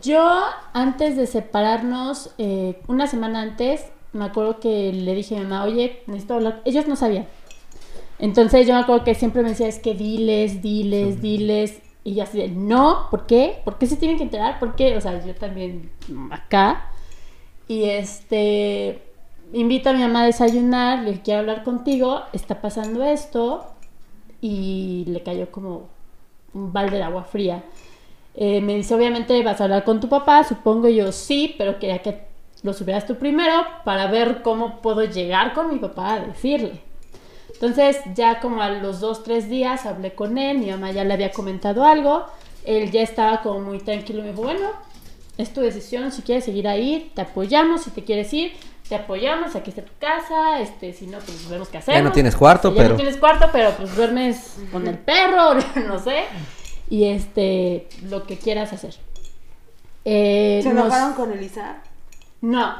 Yo, antes de separarnos, eh, una semana antes, me acuerdo que le dije a mi mamá, oye, necesito hablar. Ellos no sabían. Entonces yo me acuerdo que siempre me decía, es que diles, diles, diles. Y yo así de, no, ¿por qué? ¿Por qué se tienen que enterar? ¿Por qué? O sea, yo también acá. Y este, invito a mi mamá a desayunar, le quiero hablar contigo, está pasando esto. Y le cayó como un balde de agua fría. Eh, me dice, obviamente vas a hablar con tu papá, supongo yo sí, pero quería que lo supieras tú primero para ver cómo puedo llegar con mi papá a decirle. Entonces ya como a los dos, tres días hablé con él, mi mamá ya le había comentado algo, él ya estaba como muy tranquilo, me dijo, bueno, es tu decisión, si quieres seguir ahí, te apoyamos, si te quieres ir, te apoyamos, aquí está tu casa, este, si no, pues vemos qué hacemos. Ya no tienes cuarto, Ya pero... no tienes cuarto, pero pues duermes con el perro, no sé, y este, lo que quieras hacer. Eh, ¿Se nos- enojaron con Elisa? No,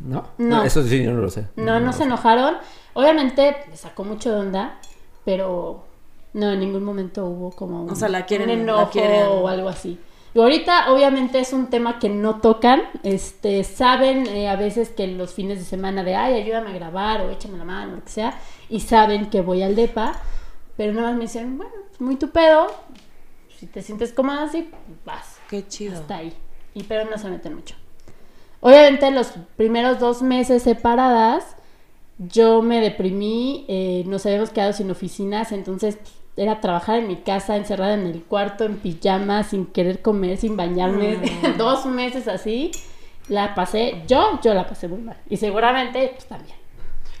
¿No? No. Eso sí, yo no lo sé. no, no se enojaron. Obviamente me sacó mucho de onda, pero no, en ningún momento hubo como un, O sea, la quieren- un la enojo quieren. o algo así. Y ahorita, obviamente, es un tema que no tocan. Este, saben eh, a veces que los fines de semana de, ay, ayúdame a grabar o échame la mano, lo que sea, y saben que voy al DEPA, pero nada más me dicen, bueno, es muy tu pedo, si te sientes cómoda así, vas. Qué chido. Hasta ahí. Y pero no se meten mucho. Obviamente los primeros dos meses separadas, yo me deprimí, eh, nos habíamos quedado sin oficinas, entonces pues, era trabajar en mi casa, encerrada en el cuarto, en pijama, sin querer comer, sin bañarme, dos meses así. La pasé, yo, yo la pasé muy mal. Y seguramente, pues también.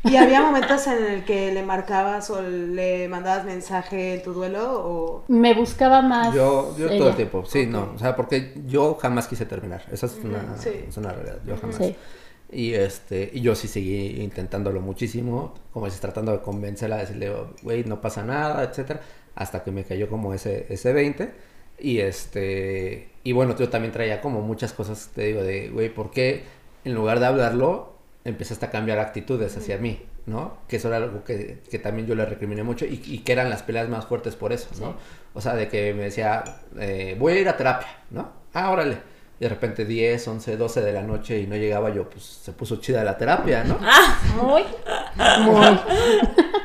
¿Y había momentos en el que le marcabas o le mandabas mensaje en tu duelo o...? Me buscaba más. Yo, yo todo el tiempo, sí, no, o sea, porque yo jamás quise terminar, esa es una, sí. es una realidad, yo jamás. Sí. Y este, y yo sí seguí intentándolo muchísimo, como dices, tratando de convencerla, de decirle, güey, no pasa nada, etcétera, hasta que me cayó como ese, ese 20. Y este, y bueno, yo también traía como muchas cosas, te digo, de, güey, ¿por qué en lugar de hablarlo, empezaste a cambiar actitudes hacia mí, ¿no? Que eso era algo que, que también yo le recriminé mucho y, y que eran las peleas más fuertes por eso, ¿no? Sí. O sea, de que me decía, eh, voy a ir a terapia, ¿no? Ah, órale. Y de repente 10, 11, 12 de la noche y no llegaba yo, pues se puso chida la terapia, ¿no? Muy, muy.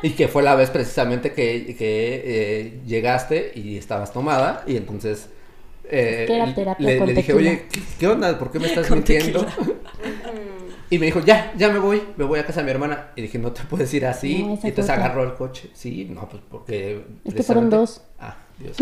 Y que fue la vez precisamente que, que eh, llegaste y estabas tomada y entonces... eh, que era terapia le, con le dije, oye, ¿qué, qué onda? ¿Por qué me estás mintiendo? y me dijo, ya, ya me voy, me voy a casa de mi hermana. Y dije, no te puedes ir así. No, y entonces agarró el coche. Sí, no, pues porque... Es que fueron dos. Ah, Dios.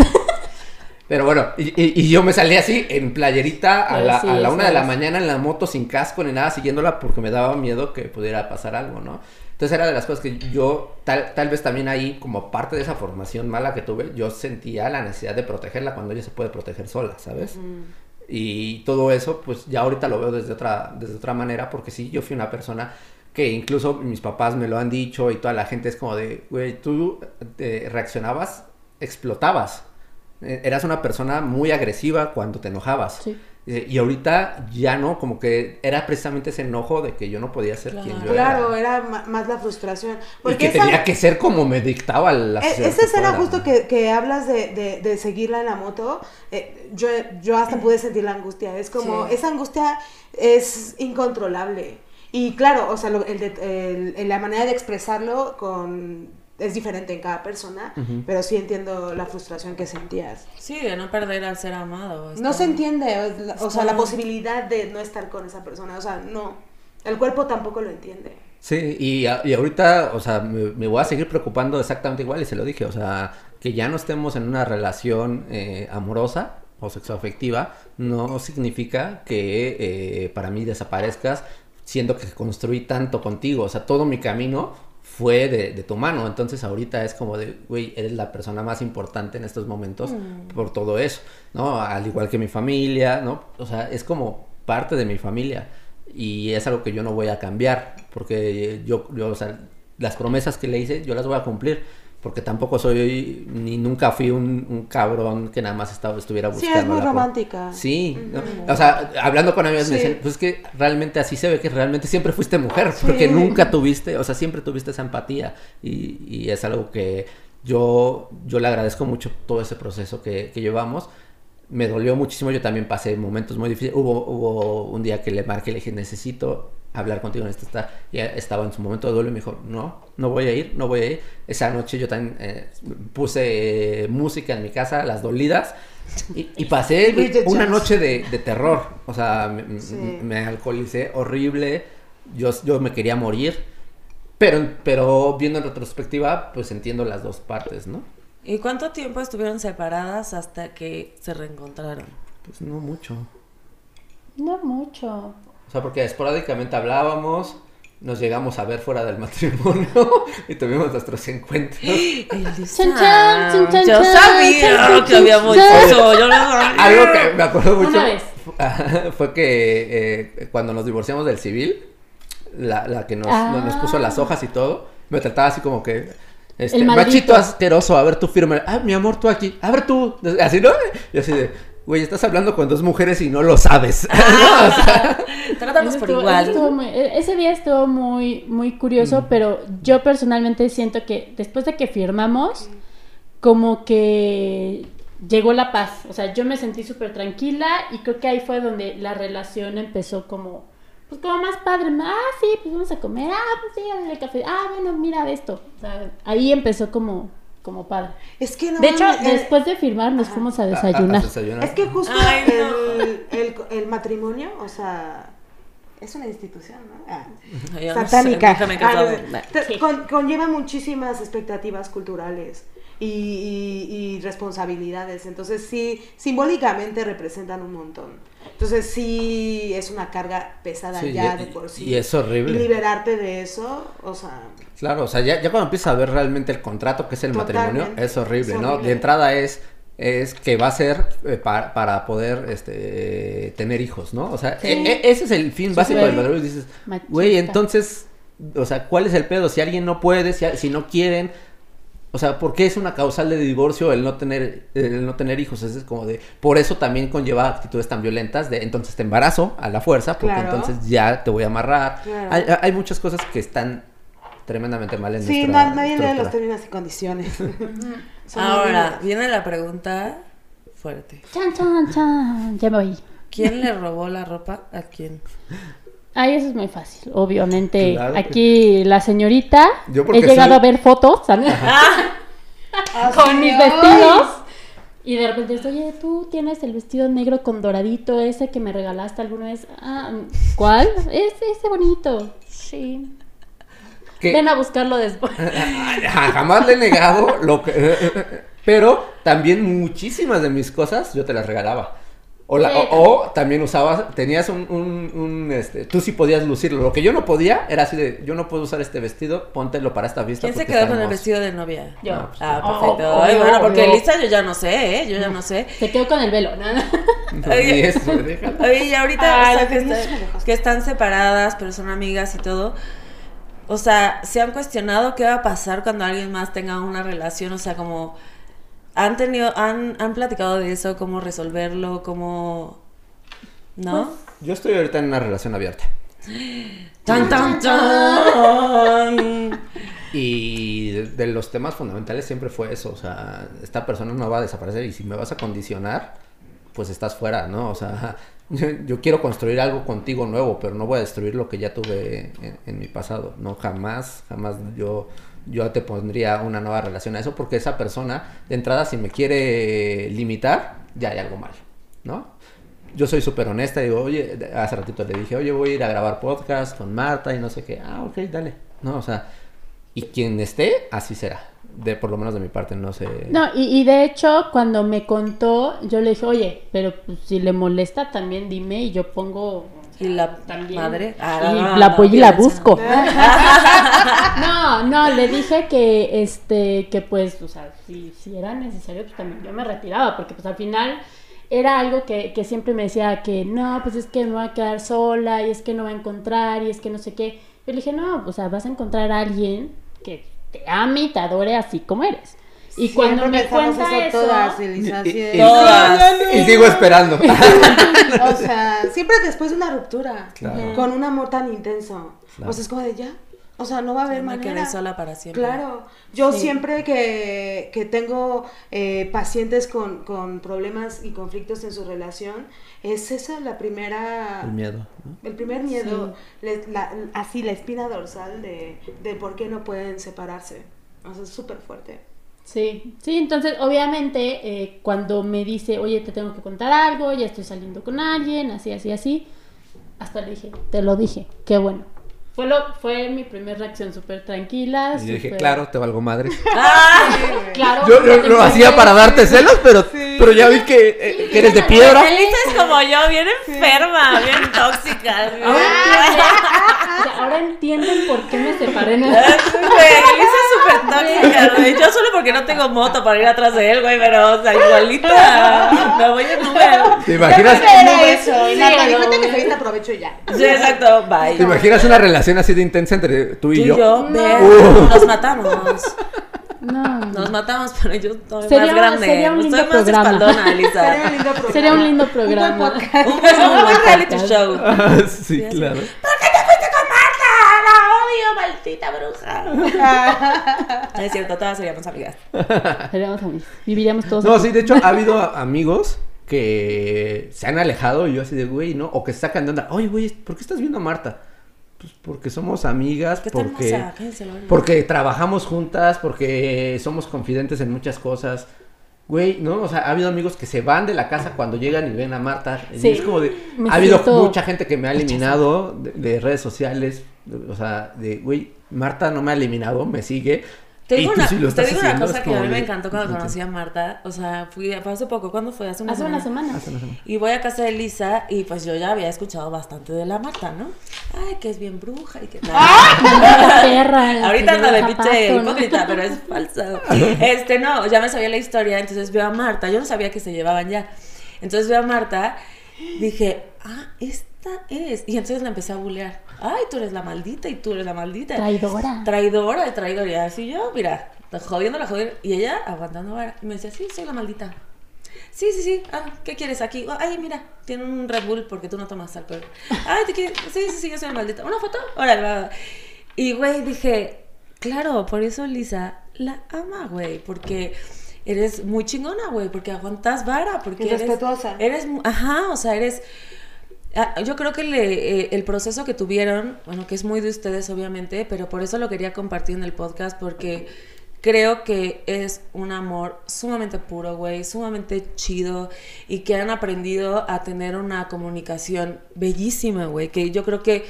Pero bueno, y, yo me salí así en playerita a la, sí, a la una de la mañana en la moto sin casco ni nada siguiéndola porque me daba miedo que pudiera pasar algo, ¿no? Entonces era de las cosas que yo, tal, tal vez también ahí, como parte de esa formación mala que tuve, yo sentía la necesidad de protegerla cuando ella se puede proteger sola, ¿sabes? Y todo eso, pues ya ahorita lo veo desde otra, desde otra manera, porque sí, yo fui una persona que incluso mis papás me lo han dicho y toda la gente es como de, güey, tú eh, reaccionabas, explotabas. Eh, Eras una persona muy agresiva cuando te enojabas. Sí. Eh, Y ahorita ya no, como que era precisamente ese enojo de que yo no podía ser quien yo Claro, era. era ma- más la frustración. Y Porque que esa- tenía que ser como me dictaba la E- Esa que escena justo ¿no? que, que hablas de, de- de seguirla en la moto, eh, yo, yo hasta pude sentir la angustia. Es como, Sí. esa angustia es incontrolable. Y claro, o sea, lo- el de- el- el- la manera de expresarlo con, es diferente en cada persona, pero sí entiendo la frustración que sentías. Sí, de no perder al ser amado. No se entiende, o, sea, la posibilidad de no estar con esa persona, o sea, no. El cuerpo tampoco lo entiende. Sí, y, a- y ahorita, o sea, me, me voy a seguir preocupando exactamente igual y se lo dije, o sea, que ya no estemos en una relación eh, amorosa o sexoafectiva no significa que eh, para mí desaparezcas siendo que construí tanto contigo, o sea, todo mi camino fue de, de tu mano, entonces ahorita es como de, güey, eres la persona más importante en estos momentos por todo eso, ¿no? Al igual que mi familia, ¿no? O sea, es como parte de mi familia y es algo que yo no voy a cambiar porque yo, yo o sea, las promesas que le hice yo las voy a cumplir porque tampoco soy ni nunca fui un, un cabrón que nada más estaba, estuviera Sí, buscando es muy romántica. Sí, ¿no? o sea, hablando con amigos me Sí. dicen, pues es que realmente así se ve que realmente siempre fuiste mujer, porque Sí. nunca tuviste, o sea, siempre tuviste esa empatía y, y es algo que yo, yo le agradezco mucho todo ese proceso que, que llevamos. Me dolió muchísimo, yo también pasé momentos muy difíciles. Hubo, hubo un día que le marqué y le dije, necesito hablar contigo, necesito estar. Y estaba en su momento de duelo y me dijo, no, no voy a ir, no voy a ir. Esa noche yo también eh, puse eh, música en mi casa, las dolidas. Y, y pasé una noche de, de terror. O sea, me, Sí. me alcoholicé horrible. Yo, yo me quería morir. Pero, pero viendo en retrospectiva, pues entiendo las dos partes, ¿no? ¿Y cuánto tiempo estuvieron separadas hasta que se reencontraron? Pues no mucho. No mucho. O sea, porque esporádicamente hablábamos, nos llegamos a ver fuera del matrimonio y tuvimos nuestros encuentros. Chan, chan, chan, chan, yo chan, sabía chan, chan, que habíamos chan. eso, yo lo sabía. Algo que me acuerdo mucho Una vez. fue que eh, cuando nos divorciamos del civil, la, la que nos, Ah. nos puso las hojas y todo, me trataba así como que... Este, El machito asqueroso, a ver tú firme. Ah, mi amor, tú aquí. A ver tú. Así, ¿no? Y así de, güey, estás hablando con dos mujeres y no lo sabes. ¿No? O sea, por estuvo- igual. ese estuvo muy- e- ese día estuvo muy, muy curioso, pero yo personalmente siento que después de que firmamos, como que llegó la paz. O sea, yo me sentí súper tranquila y creo que ahí fue donde la relación empezó como, pues como más padre. Ah, sí, pues vamos a comer. Ah, pues sí, a el café. Ah, bueno, mira esto. O sea, ahí empezó como, como padre. Es que no De hecho, el- después de firmar nos fuimos a a- a- a desayunar. desayunar. Es que justo Ay, no. el, el- el matrimonio, o sea, es una institución, ¿no? Ah, Yo no sé, satánica. Ah, Sí. con- conlleva muchísimas expectativas culturales y, y- y responsabilidades. Entonces, sí, simbólicamente representan un montón. Entonces, sí, es una carga pesada Sí, ya y- de por sí. y es horrible. Y liberarte de eso, o sea, Claro, o sea, ya, ya cuando empiezas a ver realmente el contrato que es el matrimonio, es horrible, Es ¿no? De entrada es, es que va a ser eh, pa- para poder este, tener hijos, ¿no? O sea, Sí. e- e- ese es el fin básico del matrimonio. Dices, güey, entonces, o sea, ¿cuál es el pedo? Si alguien no puede, si, si no quieren, o sea, ¿por qué es una causal de divorcio el no tener, el no tener hijos? Es como de, por eso también conlleva actitudes tan violentas de, entonces te embarazo a la fuerza, porque Claro. entonces ya te voy a amarrar. Claro. Hay, hay muchas cosas que están tremendamente mal en sí, nuestra no, nadie lee los términos y condiciones. Ahora, viene la pregunta fuerte. Chan, chan, chan. Ya me voy. ¿Quién le robó la ropa a quién? Ay, eso es muy fácil. Obviamente, Claro que- aquí la señorita. He llegado soy- a ver fotos ¿sabes? con mis vestidos. Y de repente dice, oye, tú tienes el vestido negro con doradito, ese que me regalaste alguna vez. Ah, ¿cuál? Ese, ese bonito. Sí. Ven a buscarlo después. Ja- Jamás le he negado lo que... Pero también muchísimas de mis cosas yo te las regalaba. O, la- Sí. o- o también usabas, tenías un, un- un, este, tú sí podías lucirlo. Lo que yo no podía era así de, yo no puedo usar este vestido, póntelo para esta fiesta. ¿Quién se quedó con el hermoso". vestido de novia? Yo. No, pues, Ah, perfecto. oh, Ay, oh, bueno, porque oh. Lisa yo ya no sé, ¿eh? Yo ya no sé. Se quedó con el velo, ¿no? No, ni eso, déjalo. Oye, y ahorita, Ay, o sea, está- que están separadas, pero son amigas y todo. O sea, ¿se han cuestionado qué va a pasar cuando alguien más tenga una relación? O sea, como han tenido, han, han platicado de eso, cómo resolverlo, cómo, ¿no? Yo estoy ahorita en una relación abierta. tan tan tan. Y de, de los temas fundamentales siempre fue eso, o sea, esta persona no va a desaparecer y si me vas a condicionar, pues estás fuera, ¿no? O sea, yo, yo quiero construir algo contigo nuevo, pero no voy a destruir lo que ya tuve en, en mi pasado, ¿no? Jamás, jamás yo, yo te pondría una nueva relación a eso porque esa persona, de entrada, si me quiere limitar, ya hay algo mal, ¿no? Yo soy súper honesta, digo, oye, hace ratito le dije, oye, voy a ir a grabar podcast con Marta y no sé qué, ah, ok, dale, ¿no? O sea, y quien esté, así será. De por lo menos de mi parte, no sé. No, y, y de hecho, cuando me contó, yo le dije, oye, pero pues, si le molesta también dime y yo pongo... Y la También. madre. y Ah, no, la no, voy y la busco. No, no, le dije que, este, que pues, o sea, si, si era necesario, pues también yo me retiraba, porque pues al final era algo que, que siempre me decía que no, pues es que me voy a quedar sola, y es que no va a encontrar, y es que no sé qué. Yo le dije, no, o sea, vas a encontrar a alguien que te ame y te adore así como eres. Y cuando Siempre me cuenta eso, todas, Y, Elisa, y- así de- y- Todas. y sigo esperando. O sea, siempre después de una ruptura, Claro. con un amor tan intenso. Claro. O sea, es como de ya. O sea, no va a haber me manera. quedé sola para siempre. Claro, yo Sí. siempre que, que tengo eh, pacientes con, con problemas y conflictos en su relación, es esa la primera... El miedo. ¿no? El primer miedo, le- la- así la espina dorsal de, de por qué no pueden separarse. O sea, es súper fuerte. Sí, sí, entonces obviamente eh, cuando me dice, oye, te tengo que contar algo, ya estoy saliendo con alguien, así, así, así, hasta le dije, te lo dije, qué bueno. Fue, lo, fue mi primera reacción súper tranquila. Y yo dije, claro, te valgo madre. claro. Yo, lo me hacía para darte celos, pero, pero ya vi que, eh, que eres de piedra. Elisa es como yo, bien enferma, bien tóxica. bien- Ahora ahora entienden por qué me separé. ¿no? Güey, Elisa es súper tóxica, güey. Yo solo porque no tengo moto para ir atrás de él, güey, pero, o sea, igualita. Me voy en Uber. ¿Te imaginas, eso, güey. que te aprovecho ya. Sí, exacto, bye. ¿Te imaginas una relación así de intensa entre tú y yo? yo, Uh. nos matamos. No, Nos matamos, pero yo estoy Sería- más grande. sería un lindo Estoy más programa. espaldona, Elisa. Sería un lindo programa. Sería un lindo Un buen programa. podcast. Un buen, un buen reality show. Ah, sí, claro. con Marta? La odio, maldita bruja. No es cierto, todas seríamos amigas. seríamos amigos, viviríamos todos. No, así. sí, de hecho, ha habido amigos que se han alejado y yo así de, güey, ¿no? O que se sacan de onda. Oye, güey, ¿por qué estás viendo a Marta? Pues porque somos amigas, ¿Qué tal, porque, hermosa? Porque trabajamos juntas, porque somos confidentes en muchas cosas. Güey, ¿no? O sea, ha habido amigos que se van de la casa cuando llegan y ven a Marta. Y Sí. es como de... Ha habido mucha gente que me ha eliminado de, de redes sociales. de- o sea, de, güey, Marta no me ha eliminado, me sigue. Te digo una, sí te digo una cosa que a mí me encantó cuando conocí a Marta. O sea, fui hace poco. ¿Cuándo fue? Hace una Hace semana. una semana. Hace una semana. Y voy a casa de Lisa y pues yo ya había escuchado bastante de la Marta, ¿no? Ay, que es bien bruja y que... La perra. Ahorita anda de pinche hipócrita, pero es falsa. Este, no, ya me sabía la historia, entonces veo a Marta. Yo no sabía que se llevaban ya. Entonces veo a Marta, dije, ah, esta es. Y entonces la empecé a bulear. Ay, tú eres la maldita y tú eres la maldita. Traidora. Traidora y traidora. Y así yo, mira, jodiéndola, joder. Y ella aguantando vara. Y me decía, sí, soy la maldita. Sí, sí, sí. Ah, ¿qué quieres aquí? Oh, ay, mira, tiene un Red Bull porque tú no tomas alcohol. Ay, ¿te quieres? Sí, sí, sí, yo soy la maldita. ¿Una foto? Órale, va. Y, güey, dije, claro, por eso Lisa la ama, güey, porque eres muy chingona, güey, porque aguantas vara, porque Y eres... respetuosa. Eres, ajá, o sea, eres... ah, Yo creo que le- eh, el proceso que tuvieron, bueno, que es muy de ustedes obviamente, pero por eso lo quería compartir en el podcast porque creo que es un amor sumamente puro, güey, sumamente chido y que han aprendido a tener una comunicación bellísima, güey, que yo creo que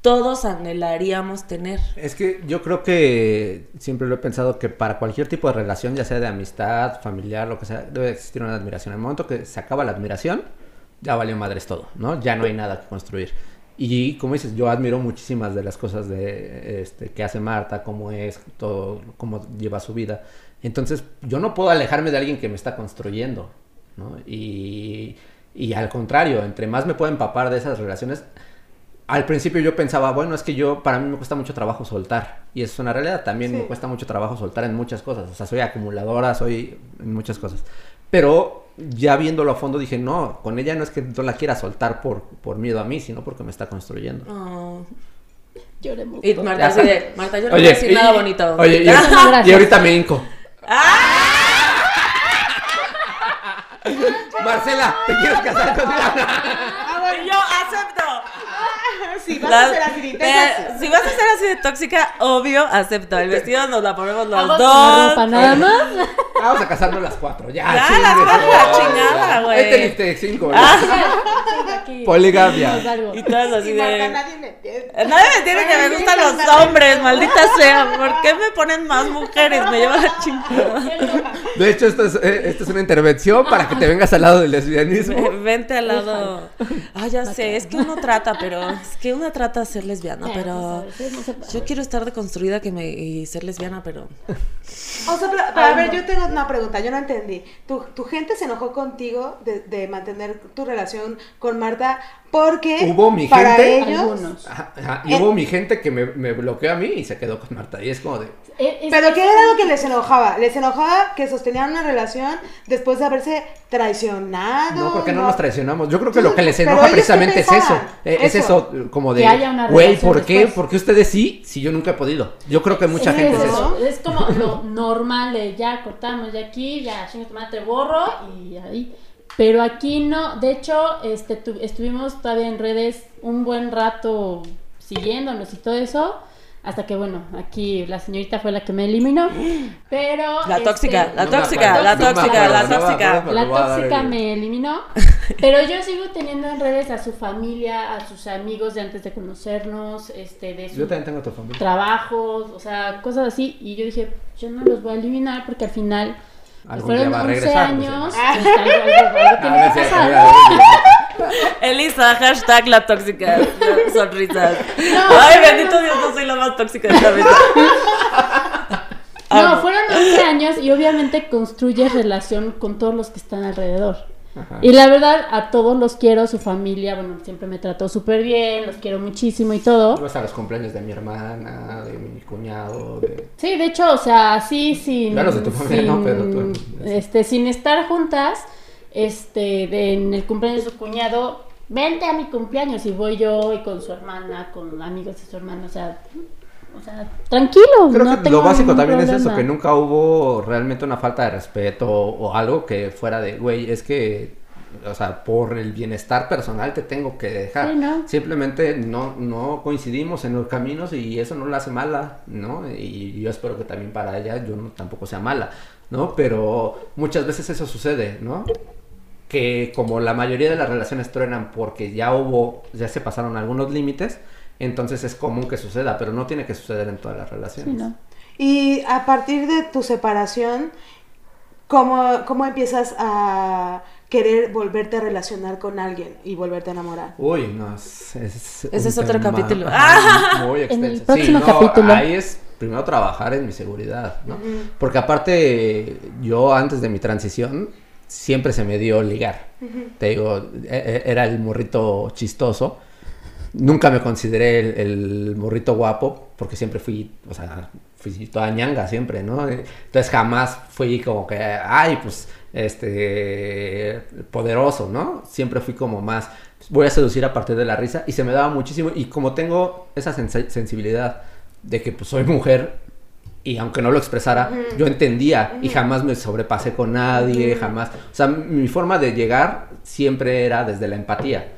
todos anhelaríamos tener. Es que yo creo que siempre lo he pensado que para cualquier tipo de relación, ya sea de amistad, familiar, lo que sea, debe existir una admiración. En el momento que se acaba la admiración, ya valió madres todo, ¿no? Ya no hay nada que construir. Y como dices, yo admiro muchísimas de las cosas de este, que hace Marta, cómo es, todo, cómo lleva su vida. Entonces, yo no puedo alejarme de alguien que me está construyendo, ¿no? Y, y al contrario, entre más me puedo empapar de esas relaciones, al principio yo pensaba, bueno, es que yo, para mí me cuesta mucho trabajo soltar. Y eso es una realidad, también Sí. me cuesta mucho trabajo soltar en muchas cosas. O sea, soy acumuladora, soy en muchas cosas. Pero ya viéndolo a fondo dije, no, con ella no es que no la quiera soltar por, por miedo a mí, sino porque me está construyendo. Oh. Lloremos. Y Marta así de, Marta, yo no Oye, voy a decir y- nada bonito. Oye, y, y ahorita me hinco. Marcela, ¿te quieres casar conmigo? Y yo acepto. Si vas La- a ser así eh, si vas a ser así de tóxica, obvio, acepto. El vestido nos la ponemos los dos. la ropa nada más. Vamos a casarnos las cuatro, ya. Ya, chingue las cuatro, la chingada, güey. Este liste cinco, Ah. Aquí. Poligamia. Y todas así de. nadie me entiende. Nadie me entiende que me gustan los hombres, maldita sea. ¿Por qué me ponen más mujeres? Me lleva la chingada. De hecho, esto es, eh, esto es una intervención para que te vengas al lado del lesbianismo. Ve- Vente al lado. Ah, ya sé, es que uno trata, pero es que uno trata de ser lesbiana, pero yo quiero estar deconstruida que me y ser lesbiana, pero O sea, pero, pero a ver, yo tengo una pregunta, yo no entendí. ¿Tu, tu gente se enojó contigo de mantener tu relación con Marta porque Hubo mi para gente- ellos... Algunos. Ajá, ajá. Y hubo mi gente que me, me bloqueó a mí y se quedó con Marta. Y es como de. Eh, es- Pero ¿qué era lo que les enojaba? ¿Les enojaba que sostenían una relación después de haberse traicionado? No, porque no nos traicionamos. Yo creo que lo que les enoja precisamente es eso. Eh, Es Eso. eso, como de. Que haya una Güey, ¿por qué? después". ¿Por qué ustedes sí? Si yo nunca he podido. Yo creo que mucha es gente es eso, eso. Es como lo normal de ya cortamos de aquí, ya te borro y ahí. Pero aquí no, de hecho, este tu- estuvimos todavía en redes un buen rato siguiéndonos y todo eso. Hasta que, bueno, aquí la señorita fue la que me eliminó. Pero. la este, tóxica, la No tóxica, la tóxica, la tóxica. La tóxica me eliminó, pero yo sigo teniendo en redes a su familia, a sus amigos de antes de conocernos, este, de Yo sus también tengo tu familia. trabajos, o sea, cosas así. Y yo dije, yo no los voy a eliminar porque al final Algún fueron día va a 11 regresar, años, Elisa, hashtag la tóxica. Sonrisas. No, Ay, no, bendito Dios, no soy la más tóxica de esta vida. No, fueron 11 años y obviamente construyes relación con todos los que están alrededor. Ajá. Y la verdad, a todos los quiero, su familia, bueno, siempre me trató súper bien, los quiero muchísimo y todo. Ibas a los cumpleaños de mi hermana, de mi cuñado, de... Sí, de hecho, o sea, sí, sin, los de tu familia, sin, no, pero tú- este, sin estar juntas, este, de- en el cumpleaños de su cuñado, vente a mi cumpleaños y voy yo y con su hermana, con amigos de su hermana, o sea, o sea, tranquilo. Creo no que lo básico también es eso, que nunca hubo realmente una falta de respeto o algo que fuera de, güey, es que, o sea, por el bienestar personal te tengo que dejar. Sí, ¿no? Simplemente no, no coincidimos en los caminos y eso no la hace mala, ¿no? Y yo espero que también para ella yo no, tampoco sea mala, ¿no? Pero muchas veces eso sucede, ¿no? que como la mayoría de las relaciones truenan porque ya hubo, ya se pasaron algunos límites, entonces es común que suceda, pero no tiene que suceder en todas las Sí, relaciones. ¿no? Y a partir de tu separación, ¿cómo, cómo empiezas a querer volverte a relacionar con alguien y volverte a enamorar? Uy, no, es, es Ese es otro capítulo. muy En el extenso. próximo no, capítulo. Ahí es primero trabajar en mi seguridad, ¿no? Porque aparte, yo antes de mi transición, siempre se me dio ligar. Te digo, e- e- era el morrito chistoso. Nunca me consideré el, el morrito guapo, porque siempre fui, o sea, fui toda ñanga siempre, ¿no? Entonces jamás fui como que, ay, pues, este, poderoso, ¿no? Siempre fui como más, voy a seducir a partir de la risa y se me daba muchísimo. Y como tengo esa sensi- sensibilidad de que pues soy mujer y aunque no lo expresara, yo entendía y jamás me sobrepasé con nadie, jamás. O sea, mi forma de llegar siempre era desde la empatía.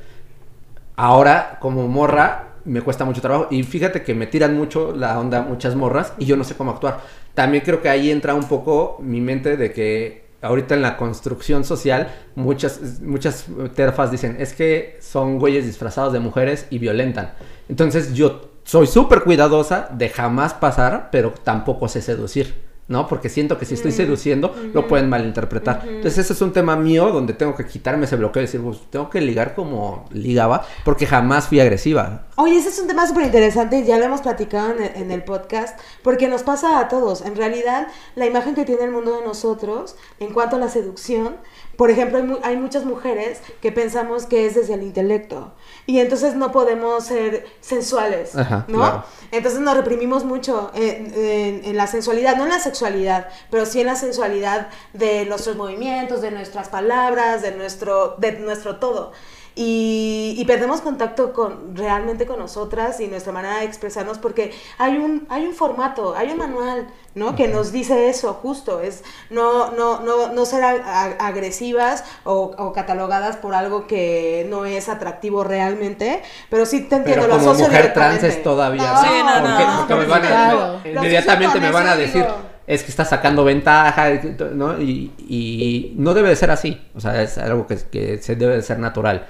Ahora, como morra, me cuesta mucho trabajo. Y fíjate que me tiran mucho la onda muchas morras y yo no sé cómo actuar. También creo que ahí entra un poco mi mente de que ahorita en la construcción social, muchas, muchas terfas dicen, es que son güeyes disfrazados de mujeres y violentan. Entonces yo soy súper cuidadosa de jamás pasar, pero tampoco sé seducir. ¿No? Porque siento que si estoy seduciendo, lo pueden malinterpretar. Entonces, ese es un tema mío donde tengo que quitarme ese bloqueo y decir, pues, tengo que ligar como ligaba, porque jamás fui agresiva. Oye, ese es un tema súper interesante y ya lo hemos platicado en el, en el podcast, porque nos pasa a todos. En realidad, la imagen que tiene el mundo de nosotros en cuanto a la seducción, por ejemplo, hay, mu- hay muchas mujeres que pensamos que es desde el intelecto y entonces no podemos ser sensuales, Ajá, ¿no? claro. Entonces nos reprimimos mucho en, en- en la sensualidad, no en la sexualidad, pero sí en la sensualidad de nuestros movimientos, de nuestras palabras, de nuestro, de nuestro todo. Y, y perdemos contacto con realmente con nosotras y nuestra manera de expresarnos porque hay un, hay un formato, hay un manual, ¿no? Que nos dice eso, justo, es no, no, no, no ser a- a- agresivas o, o catalogadas por algo que no es atractivo realmente, pero sí te entiendo, Pero lo como asocio mujer trans es todavía No, Sí, no, porque, no, porque me no, van a, claro. Lo asocio inmediatamente me van a decir digo, es que está sacando ventaja ¿no? y, y no debe de ser así o sea es algo que, que se debe de ser natural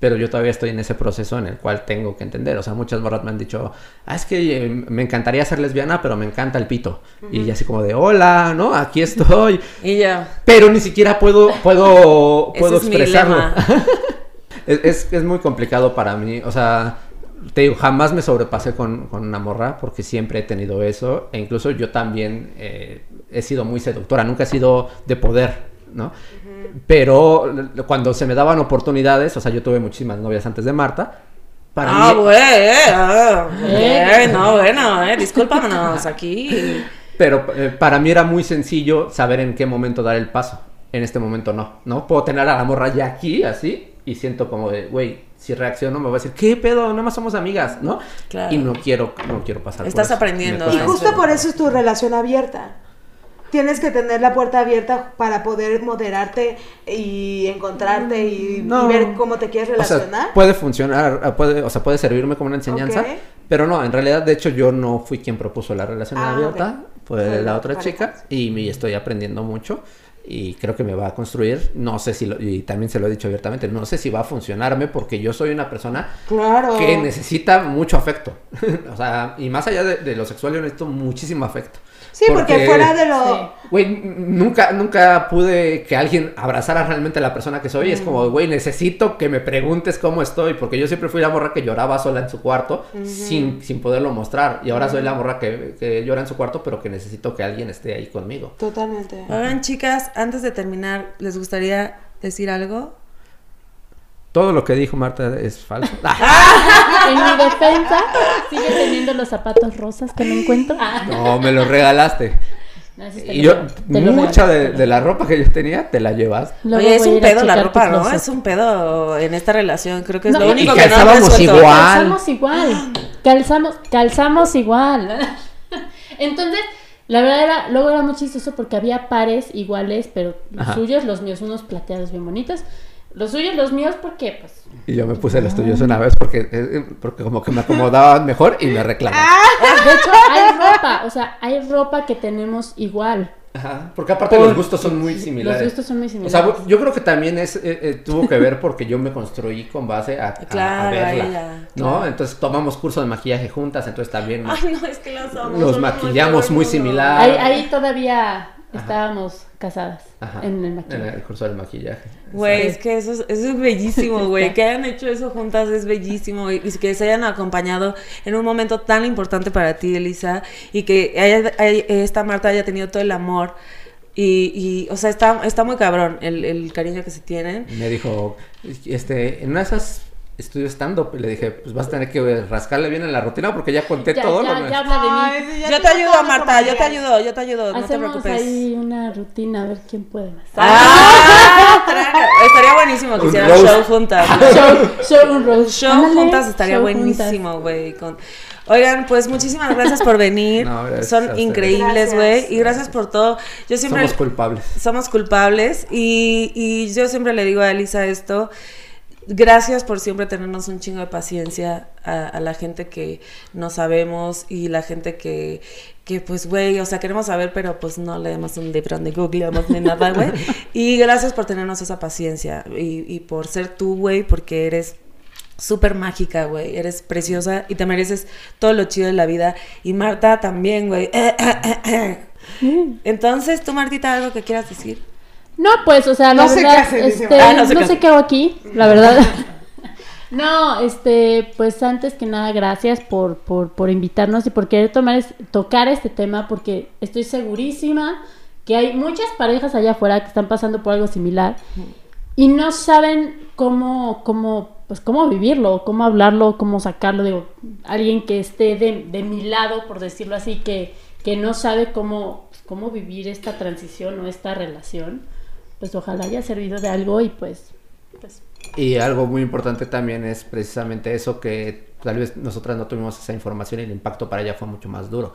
pero yo todavía estoy en ese proceso en el cual tengo que entender o sea muchas morras me han dicho ah es que eh, me encantaría ser lesbiana pero me encanta el pito y así como de hola no aquí estoy Y ya. pero ni siquiera puedo puedo puedo expresarlo es, es muy complicado para mí. O sea, te digo, jamás me sobrepasé con, con una morra porque siempre he tenido eso. E incluso yo también eh, he sido muy seductora. Nunca he sido de poder, ¿no? Pero cuando se me daban oportunidades, o sea, yo tuve muchísimas novias antes de Marta. Para ah, mí, güey, eh, ah, eh, no, bueno, eh, discúlpanos aquí. Pero eh, para mí era muy sencillo saber en qué momento dar el paso. En este momento no, ¿no? Puedo tener a la morra ya aquí, así, y siento como de, güey, si reacciono me va a decir, ¿qué pedo? Nada más somos amigas, ¿no? Claro. Y no quiero, no quiero pasar por Estás eso. aprendiendo. Me Y justo por eso es tu relación abierta. Tienes que tener la puerta abierta para poder moderarte y encontrarte y, ver cómo te quieres O sea, relacionar. puede funcionar, ah, puede, o sea, puede servirme como una enseñanza, pero no, en realidad, de hecho, yo no fui quien propuso la relación Ah, abierta, fue la la otra pareja. chica, y me estoy aprendiendo mucho, y creo que me va a construir, no sé si, lo- y también se lo he dicho abiertamente, no sé si va a funcionarme, porque yo soy una persona claro. que necesita mucho afecto, o sea, y más allá de, de lo sexual, yo necesito muchísimo afecto. Sí, porque, fuera de lo... Güey, nunca, nunca pude que alguien abrazara realmente a la persona que soy. Es como, güey, necesito que me preguntes cómo estoy. Porque yo siempre fui la morra que lloraba sola en su cuarto sin, sin poderlo mostrar. Y ahora soy la morra que, que llora en su cuarto, pero que necesito que alguien esté ahí conmigo. Totalmente. Oigan, chicas, antes de terminar, ¿les gustaría decir algo? Todo lo que dijo Marta es falso. En mi defensa, sigue teniendo los zapatos rosas que no encuentro. Ah, no, me lo regalaste. no, Y yo, mucha de, la ropa que yo tenía, te la llevas. Oye, es un pedo la ropa, ¿no? Es un pedo en esta relación. Creo que es No, lo y único que que no resuelto. igual. Calzamos igual. Calzamos, calzamos igual. Entonces, la verdad era, luego era muy chistoso porque había pares iguales, pero los Ajá. suyos, los míos, unos plateados bien bonitos. Los suyos, los míos, porque pues. Y yo me puse los tuyos una vez porque, eh, porque como que me acomodaban mejor y me reclamaban. De hecho, hay ropa, o sea, hay ropa que tenemos igual. Ajá, porque aparte los gustos son muy similares. Los gustos son muy O similares. sea, yo creo que también es, eh, eh, tuvo que ver porque yo me construí con base a, a- a Claro, verla, a ella, ¿no? claro. Entonces tomamos curso de maquillaje juntas, entonces también Ay, no, es que los amo. nos son lo maquillamos muy similar. ahí, ahí todavía estábamos casadas Ajá, en el en maquillaje. el curso del maquillaje. Güey, es que eso es, eso es bellísimo, güey. Que hayan hecho eso juntas es bellísimo. Y, que se hayan acompañado en un momento tan importante para ti, Elisa. Y que haya- haya- esta Marta haya tenido todo el amor. Y, y, o sea, está, está muy cabrón el, el cariño que se tienen. Me dijo, este, en esas estudios stand-up, y le dije, pues vas a tener que rascarle bien en la rutina porque ya conté Ya, todo. ya, lo ya nuestro". habla de mí. Ay, sí, ya Yo te ayudo, Marta, yo te ayudo, yo te ayudo, no te Hacemos preocupes. ahí una rutina a ver quién puede más. Ah, estaría- estaría buenísimo que hicieran show juntas. ¿no? Show, show un roast. Show Ándale, juntas estaría show buenísimo, güey. con- Oigan, pues muchísimas gracias por venir. No, gracias a Son increíbles, güey. Y gracias por todo. Yo siempre Somos culpables. somos culpables y, y yo siempre le digo a Elisa esto. Gracias por siempre tenernos un chingo de paciencia a, a la gente que no sabemos y la gente que, que pues, güey, o sea, queremos saber, pero pues no leemos un libro ni googleamos ni nada, güey. Y gracias por tenernos esa paciencia y, y por ser tú, güey, porque eres súper mágica, güey. Eres preciosa y te mereces todo lo chido de la vida. Y Marta también, güey. Entonces, tú, Martita, algo que quieras decir. No, pues, o sea, la No se verdad, este. Ah, no sé qué hago aquí, la verdad. no, este, pues antes que nada, gracias por, por, por invitarnos y por querer tomar es- tocar este tema, porque estoy segurísima que hay muchas parejas allá afuera que están pasando por algo similar y no saben cómo, cómo, pues cómo vivirlo, cómo hablarlo, cómo sacarlo. Digo, alguien que esté de, de mi lado, por decirlo así, que, que no sabe cómo, pues, cómo vivir esta transición o esta relación, pues ojalá haya servido de algo y pues, pues Y algo muy importante también es precisamente eso que tal vez nosotras no tuvimos esa información y el impacto para ella fue mucho más duro.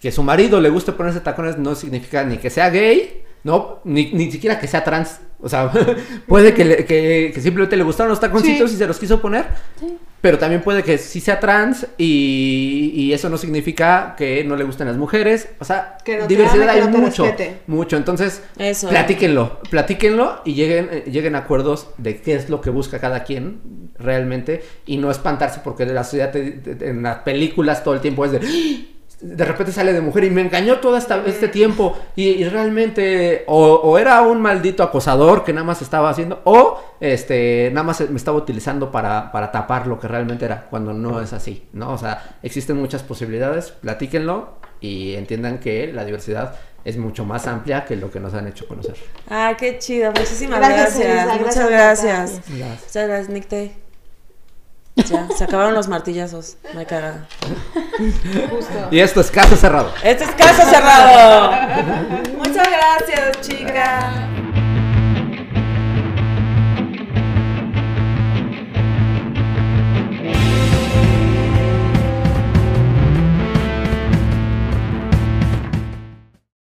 Que su marido le guste ponerse tacones no significa ni que sea gay, no, ni, ni siquiera que sea trans. O sea, puede que, le- que, que simplemente le gustaron los taconcitos Sí. y se los quiso poner. sí. Pero también puede que sí sea trans y, y eso no significa que no le gusten las mujeres. O sea, Que no te diversidad ame, que hay no te mucho, respete. mucho. Entonces, Eso. platíquenlo, platíquenlo y lleguen, eh, lleguen a acuerdos de qué es lo que busca cada quien realmente y no espantarse porque de la sociedad te- te- en las películas todo el tiempo es de "¡Ah!". De repente sale de mujer y me engañó todo esta- este tiempo y, y realmente o, o era un maldito acosador que nada más estaba haciendo o este nada más me estaba utilizando para, para tapar lo que realmente era cuando no es así, ¿no? O sea, existen muchas posibilidades, platíquenlo y entiendan que la diversidad es mucho más amplia que lo que nos han hecho conocer. Ah, qué chido. Muchísimas Gracias, gracias. Muchas gracias, gracias. Gracias. Ya, se acabaron los martillazos. Me cagaba. Justo. Y esto es caso cerrado. Esto es caso cerrado. Muchas gracias, chicas.